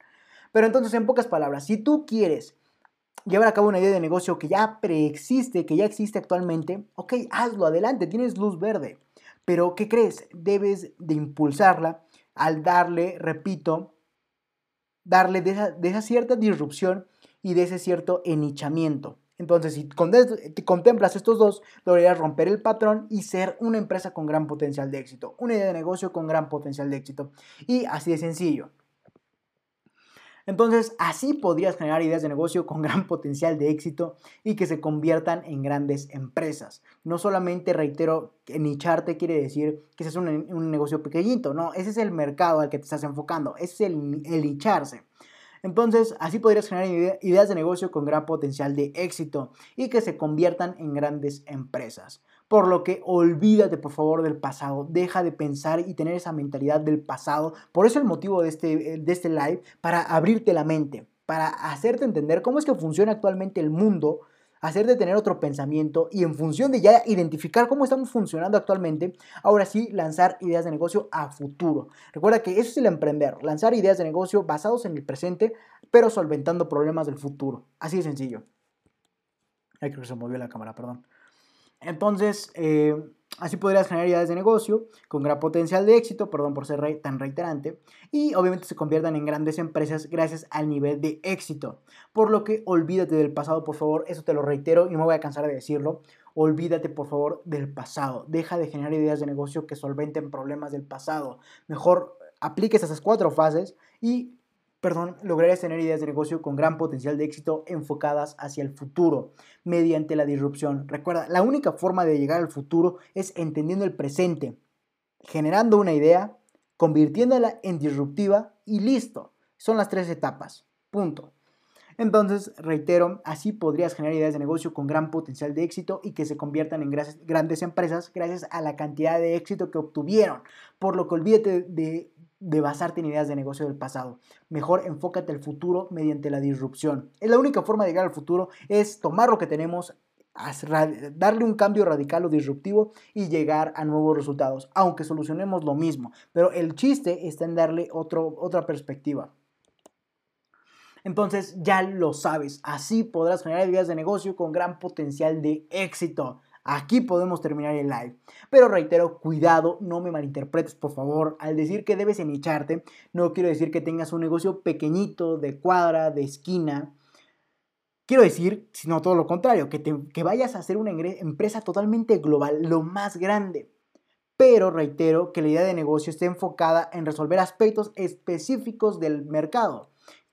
Pero entonces, en pocas palabras, si tú quieres llevar a cabo una idea de negocio que ya preexiste, que ya existe actualmente, ok, hazlo, adelante, tienes luz verde. Pero, ¿qué crees? Debes de impulsarla al darle, repito, darle de esa, cierta disrupción y de ese cierto enichamiento. Entonces, si contemplas estos dos, lograrías romper el patrón y ser una empresa con gran potencial de éxito, una idea de negocio con gran potencial de éxito. Y así de sencillo. Entonces, así podrías generar ideas de negocio con gran potencial de éxito y que se conviertan en grandes empresas. No solamente, reitero, que nicharte quiere decir que ese es un, negocio pequeñito, no, ese es el mercado al que te estás enfocando, ese es el, el nicharse. Entonces, así podrías generar ideas de negocio con gran potencial de éxito y que se conviertan en grandes empresas. Por lo que olvídate por favor del pasado, deja de pensar y tener esa mentalidad del pasado. Por eso el motivo de este, de este live, para abrirte la mente, para hacerte entender cómo es que funciona actualmente el mundo, hacerte tener otro pensamiento y en función de ya identificar cómo estamos funcionando actualmente, ahora sí lanzar ideas de negocio a futuro. Recuerda que eso es el emprender, lanzar ideas de negocio basados en el presente, pero solventando problemas del futuro. Así de sencillo. Ay, creo que se movió la cámara, perdón. Entonces, eh, así podrías generar ideas de negocio con gran potencial de éxito, perdón por ser tan reiterante, y obviamente se conviertan en grandes empresas gracias al nivel de éxito. Por lo que olvídate del pasado, por favor, eso te lo reitero y no me voy a cansar de decirlo. Olvídate, por favor, del pasado. Deja de generar ideas de negocio que solventen problemas del pasado. Mejor apliques esas cuatro fases y perdón, lograrías tener ideas de negocio con gran potencial de éxito enfocadas hacia el futuro mediante la disrupción. Recuerda, la única forma de llegar al futuro es entendiendo el presente, generando una idea, convirtiéndola en disruptiva y listo. Son las tres etapas. Punto. Entonces, reitero, así podrías generar ideas de negocio con gran potencial de éxito y que se conviertan en grandes empresas gracias a la cantidad de éxito que obtuvieron. Por lo que olvídate de de basarte en ideas de negocio del pasado. Mejor enfócate al futuro mediante la disrupción. Es la única forma de llegar al futuro, es tomar lo que tenemos, darle un cambio radical o disruptivo y llegar a nuevos resultados, aunque solucionemos lo mismo. Pero el chiste está en darle otro, otra perspectiva. Entonces ya lo sabes, así podrás generar ideas de negocio con gran potencial de éxito. Aquí podemos terminar el live. Pero reitero, cuidado, no me malinterpretes por favor. Al decir que debes enicharte, no quiero decir que tengas un negocio pequeñito, de cuadra, de esquina. Quiero decir, sino todo lo contrario, que, que vayas a hacer una empresa totalmente global, lo más grande. Pero reitero que la idea de negocio esté enfocada en resolver aspectos específicos del mercado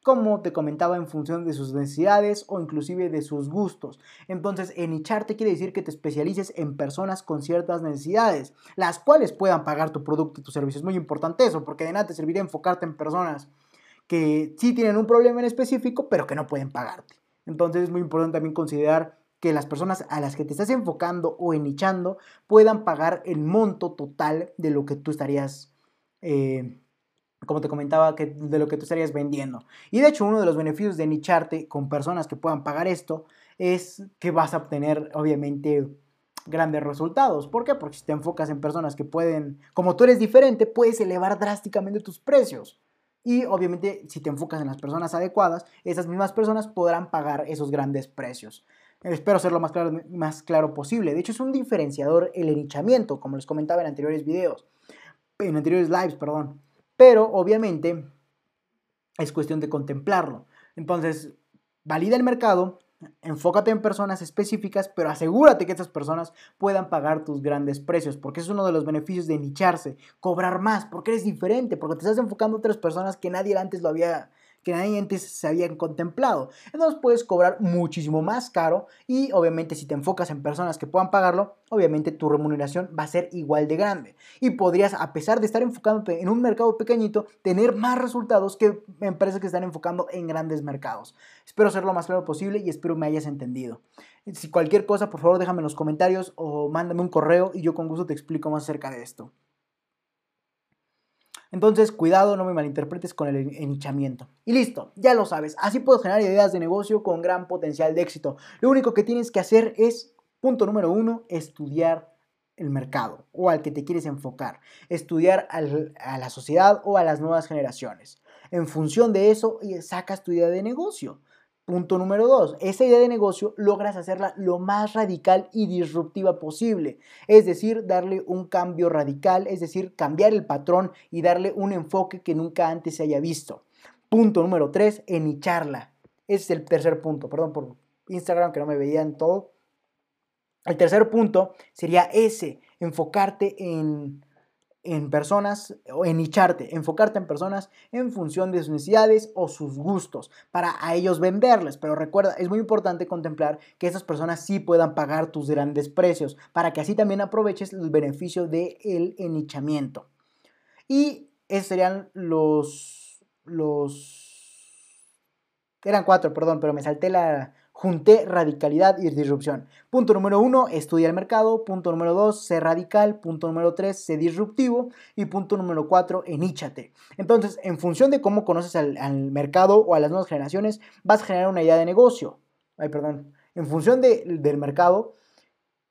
como te comentaba, en función de sus necesidades o inclusive de sus gustos. Entonces, enicharte quiere decir que te especialices en personas con ciertas necesidades, las cuales puedan pagar tu producto y tu servicio. Es muy importante eso, porque de nada te serviría enfocarte en personas que sí tienen un problema en específico, pero que no pueden pagarte. Entonces, es muy importante también considerar que las personas a las que te estás enfocando o enichando puedan pagar el monto total de lo que tú estarías eh, como te comentaba, que, de lo que tú estarías vendiendo. Y de hecho, uno de los beneficios de nicharte con personas que puedan pagar esto es que vas a obtener, obviamente, grandes resultados. ¿Por qué? Porque si te enfocas en personas que pueden, como tú eres diferente, puedes elevar drásticamente tus precios. Y obviamente, si te enfocas en las personas adecuadas, esas mismas personas podrán pagar esos grandes precios. Espero ser lo más claro, más claro posible. De hecho, es un diferenciador el enichamiento, como les comentaba en anteriores videos, en anteriores lives, perdón. Pero obviamente es cuestión de contemplarlo. Entonces, valida el mercado, enfócate en personas específicas, pero asegúrate que estas personas puedan pagar tus grandes precios, porque es uno de los beneficios de nicharse, cobrar más, porque eres diferente, porque te estás enfocando a otras personas que nadie antes lo había que nadie antes se habían contemplado. Entonces puedes cobrar muchísimo más caro y obviamente si te enfocas en personas que puedan pagarlo, obviamente tu remuneración va a ser igual de grande. Y podrías, a pesar de estar enfocándote en un mercado pequeñito, tener más resultados que empresas que están enfocando en grandes mercados. Espero ser lo más claro posible y espero me hayas entendido. Si cualquier cosa, por favor déjame en los comentarios o mándame un correo y yo con gusto te explico más acerca de esto. Entonces, cuidado, no me malinterpretes con el enichamiento. Y listo, ya lo sabes. Así puedes generar ideas de negocio con gran potencial de éxito. Lo único que tienes que hacer es, punto número uno, estudiar el mercado o al que te quieres enfocar. Estudiar a la sociedad o a las nuevas generaciones. En función de eso, sacas tu idea de negocio. Punto número dos, esa idea de negocio logras hacerla lo más radical y disruptiva posible. Es decir, darle un cambio radical, es decir, cambiar el patrón y darle un enfoque que nunca antes se haya visto. Punto número tres, enicharla. Ese es el tercer punto, perdón por Instagram, que no me veían todo. El tercer punto sería ese, enfocarte en, en personas o en nicharte, enfocarte en personas en función de sus necesidades o sus gustos para a ellos venderles. Pero recuerda, es muy importante contemplar que esas personas sí puedan pagar tus grandes precios para que así también aproveches el beneficio del el enichamiento. Y esos serían los, los... Eran cuatro, perdón, pero me salté la, Junté radicalidad y disrupción. Punto número uno, estudia el mercado. Punto número dos, sé radical. Punto número tres, sé disruptivo. Y punto número cuatro, eníchate. Entonces, en función de cómo conoces al, mercado o a las nuevas generaciones, vas a generar una idea de negocio. Ay, perdón. En función del mercado,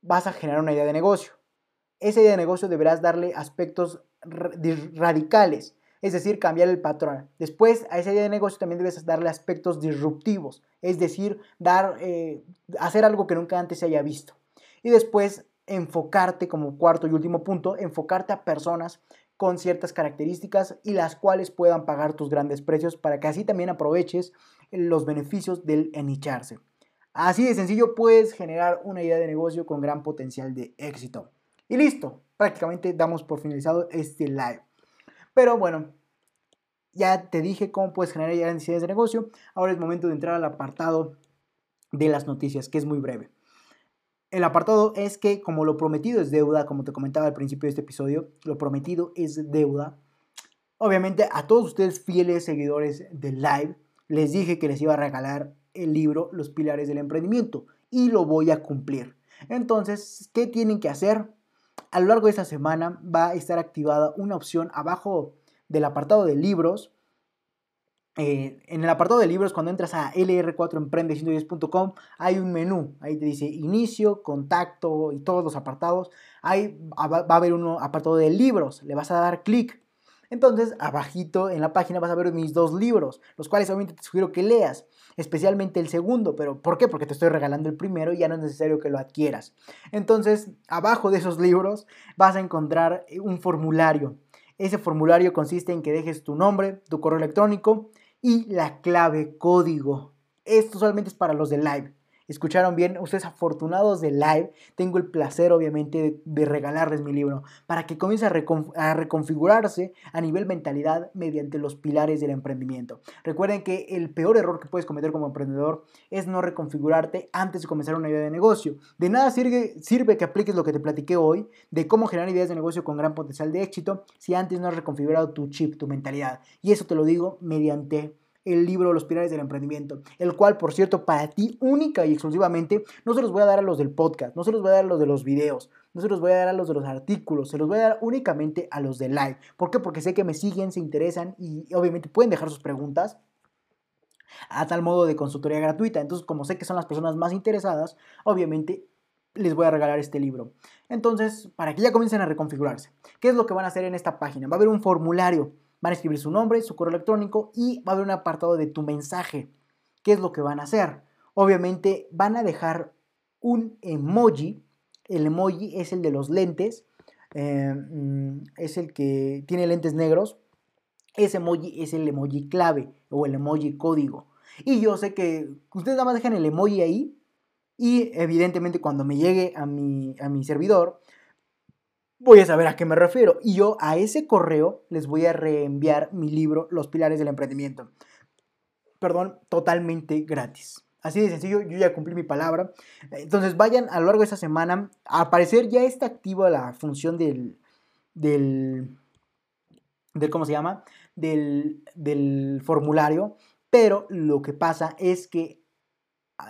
vas a generar una idea de negocio. Esa idea de negocio deberás darle aspectos radicales es decir, cambiar el patrón. Después, a esa idea de negocio también debes darle aspectos disruptivos, es decir, dar, eh, hacer algo que nunca antes se haya visto. Y después, enfocarte como cuarto y último punto, enfocarte a personas con ciertas características y las cuales puedan pagar tus grandes precios para que así también aproveches los beneficios del enicharse. Así de sencillo puedes generar una idea de negocio con gran potencial de éxito. Y listo, prácticamente damos por finalizado este live. Pero bueno, ya te dije cómo puedes generar grandes ideas de negocio. Ahora es momento de entrar al apartado de las noticias, que es muy breve. El apartado es que como lo prometido es deuda, como te comentaba al principio de este episodio, lo prometido es deuda. Obviamente a todos ustedes fieles seguidores del live, les dije que les iba a regalar el libro Los Pilares del Emprendimiento y lo voy a cumplir. Entonces, ¿qué tienen que hacer? A lo largo de esta semana va a estar activada una opción abajo del apartado de libros. Eh, en el apartado de libros, cuando entras a lr4emprende110.com, hay un menú. Ahí te dice inicio, contacto y todos los apartados. Ahí va a haber un apartado de libros. Le vas a dar clic. Entonces, abajito en la página vas a ver mis dos libros, los cuales obviamente te sugiero que leas, especialmente el segundo, pero ¿por qué? Porque te estoy regalando el primero y ya no es necesario que lo adquieras. Entonces, abajo de esos libros vas a encontrar un formulario ese formulario consiste en que dejes tu nombre, tu correo electrónico y la clave código. Esto solamente es para los de live. Escucharon bien, ustedes afortunados de live, tengo el placer obviamente de, regalarles mi libro para que comience a, reconfigurarse a nivel mentalidad mediante los pilares del emprendimiento. Recuerden que el peor error que puedes cometer como emprendedor es no reconfigurarte antes de comenzar una idea de negocio. De nada sirve, sirve que apliques lo que te platiqué hoy de cómo generar ideas de negocio con gran potencial de éxito si antes no has reconfigurado tu chip, tu mentalidad. Y eso te lo digo mediante el libro Los Pilares del Emprendimiento, el cual, por cierto, para ti única y exclusivamente, no se los voy a dar a los del podcast, no se los voy a dar a los de los videos, no se los voy a dar a los de los artículos, se los voy a dar únicamente a los de live. ¿Por qué? Porque sé que me siguen, se interesan y obviamente pueden dejar sus preguntas a tal modo de consultoría gratuita. Entonces, como sé que son las personas más interesadas, obviamente les voy a regalar este libro. Entonces, para que ya comiencen a reconfigurarse, ¿qué es lo que van a hacer en esta página? Va a haber un formulario Van a escribir su nombre, su correo electrónico y va a haber un apartado de tu mensaje. ¿Qué es lo que van a hacer? Obviamente van a dejar un emoji. El emoji es el de los lentes. Eh, mm, es el que tiene lentes negros. Ese emoji es el emoji clave o el emoji código. Y yo sé que ustedes nada más dejan el emoji ahí. Y evidentemente cuando me llegue a mi, a mi servidor, voy a saber a qué me refiero. Y yo a ese correo les voy a reenviar mi libro, Los Pilares del Emprendimiento. Perdón, totalmente gratis. Así de sencillo, yo ya cumplí mi palabra. Entonces vayan a lo largo de esta semana. A aparecer ya está activa la función del, del, del ¿cómo se llama? Del, del formulario. Pero lo que pasa es que,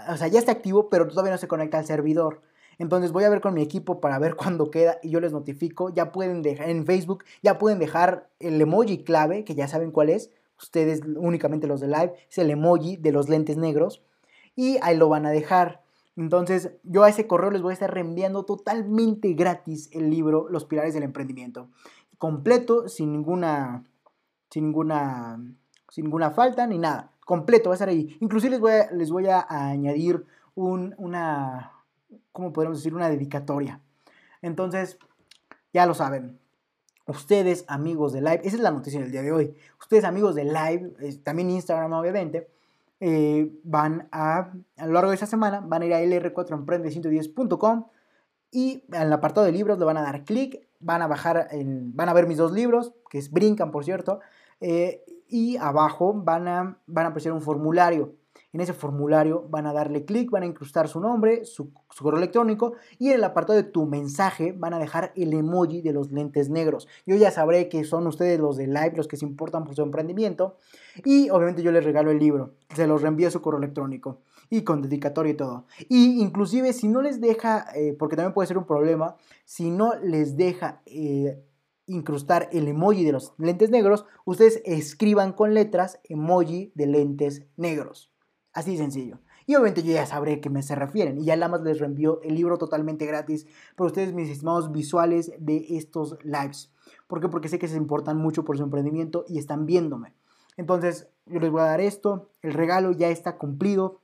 o sea, ya está activo, pero todavía no se conecta al servidor. Entonces voy a ver con mi equipo para ver cuándo queda y yo les notifico. Ya pueden dejar en Facebook, ya pueden dejar el emoji clave, que ya saben cuál es. Ustedes únicamente los de live, es el emoji de los lentes negros. Y ahí lo van a dejar. Entonces yo a ese correo les voy a estar reenviando totalmente gratis el libro Los Pilares del Emprendimiento. Completo, sin ninguna, sin ninguna, sin ninguna falta ni nada. Completo, va a estar ahí. Inclusive les voy a, les voy a añadir un, una, ¿cómo podemos decir? Una dedicatoria. Entonces, ya lo saben. Ustedes, amigos de Live, esa es la noticia del día de hoy. Ustedes, amigos de Live, también Instagram, obviamente, eh, van a, a lo largo de esta semana, van a ir a lr4emprende110.com y en el apartado de libros le van a dar clic, van a bajar, van a ver mis dos libros, que es Brincan, por cierto, eh, y abajo van a, van a un formulario. En ese formulario van a darle clic, van a incrustar su nombre, su, correo electrónico y en el apartado de tu mensaje van a dejar el emoji de los lentes negros. Yo ya sabré que son ustedes los de live los que se importan por su emprendimiento y obviamente yo les regalo el libro, se los reenvío a su correo electrónico y con dedicatoria y todo. Y inclusive si no les deja, eh, porque también puede ser un problema, si no les deja... Eh, incrustar el emoji de los lentes negros, ustedes escriban con letras emoji de lentes negros. Así de sencillo. Y obviamente yo ya sabré a qué me se refieren. Y ya nada más les reenvío el libro totalmente gratis para ustedes, mis estimados visuales de estos lives. ¿Por qué? Porque sé que se importan mucho por su emprendimiento y están viéndome. Entonces, yo les voy a dar esto. El regalo ya está cumplido.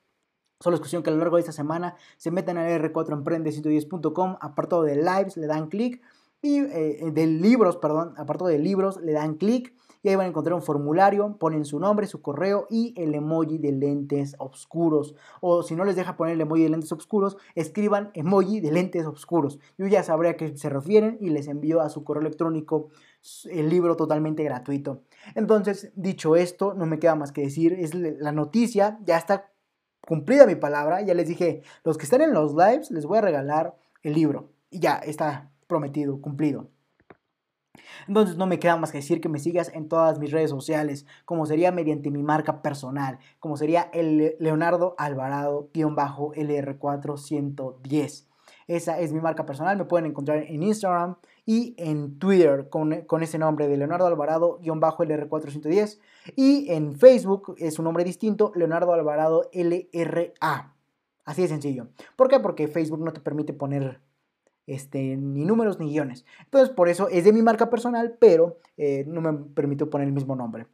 Solo es cuestión que a lo largo de esta semana se metan a r4emprende110.com, apartado de lives, le dan clic. Y eh, de libros, perdón, apartado de libros, le dan clic y ahí van a encontrar un formulario, ponen su nombre, su correo y el emoji de lentes oscuros. O si no les deja poner el emoji de lentes oscuros, escriban emoji de lentes oscuros. Yo ya sabré a qué se refieren y les envío a su correo electrónico el libro totalmente gratuito. Entonces, dicho esto, no me queda más que decir, es la noticia, ya está cumplida mi palabra, ya les dije, los que están en los lives les voy a regalar el libro y ya está prometido, cumplido. Entonces no me queda más que decir que me sigas en todas mis redes sociales, como sería mediante mi marca personal, como sería el Leonardo Alvarado-LR410. Esa es mi marca personal, me pueden encontrar en Instagram y en Twitter con, con ese nombre de Leonardo Alvarado-LR410 y en Facebook es un nombre distinto, Leonardo Alvarado LRA. Así de sencillo. ¿Por qué? Porque Facebook no te permite poner este, ni números ni guiones. Entonces, por eso es de mi marca personal, pero eh, no me permito poner el mismo nombre.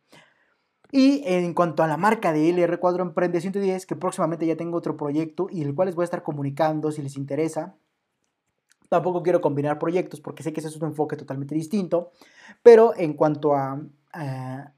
Y en cuanto a la marca de LR4 Emprende 110, que próximamente ya tengo otro proyecto y el cual les voy a estar comunicando si les interesa. Tampoco quiero combinar proyectos porque sé que ese es un enfoque totalmente distinto. Pero en cuanto a, a,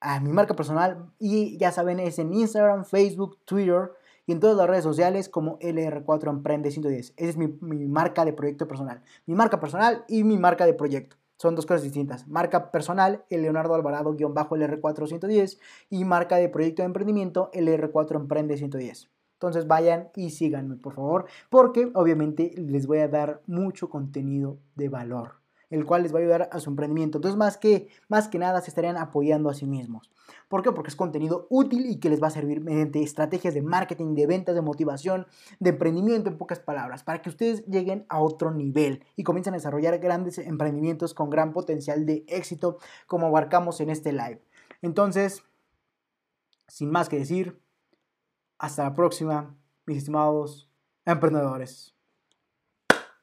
a mi marca personal, y ya saben, es en Instagram, Facebook, Twitter y en todas las redes sociales como LR4 Emprende 110. Esa es mi, marca de proyecto personal. Mi marca personal y mi marca de proyecto. Son dos cosas distintas. Marca personal, el Leonardo Alvarado-LR4 110 y marca de proyecto de emprendimiento, LR4 Emprende 110. Entonces vayan y síganme, por favor, porque obviamente les voy a dar mucho contenido de valor el cual les va a ayudar a su emprendimiento. Entonces, más que, más que nada, se estarían apoyando a sí mismos. ¿Por qué? Porque es contenido útil y que les va a servir mediante estrategias de marketing, de ventas, de motivación, de emprendimiento, en pocas palabras, para que ustedes lleguen a otro nivel y comiencen a desarrollar grandes emprendimientos con gran potencial de éxito, como abarcamos en este live. Entonces, sin más que decir, hasta la próxima, mis estimados emprendedores.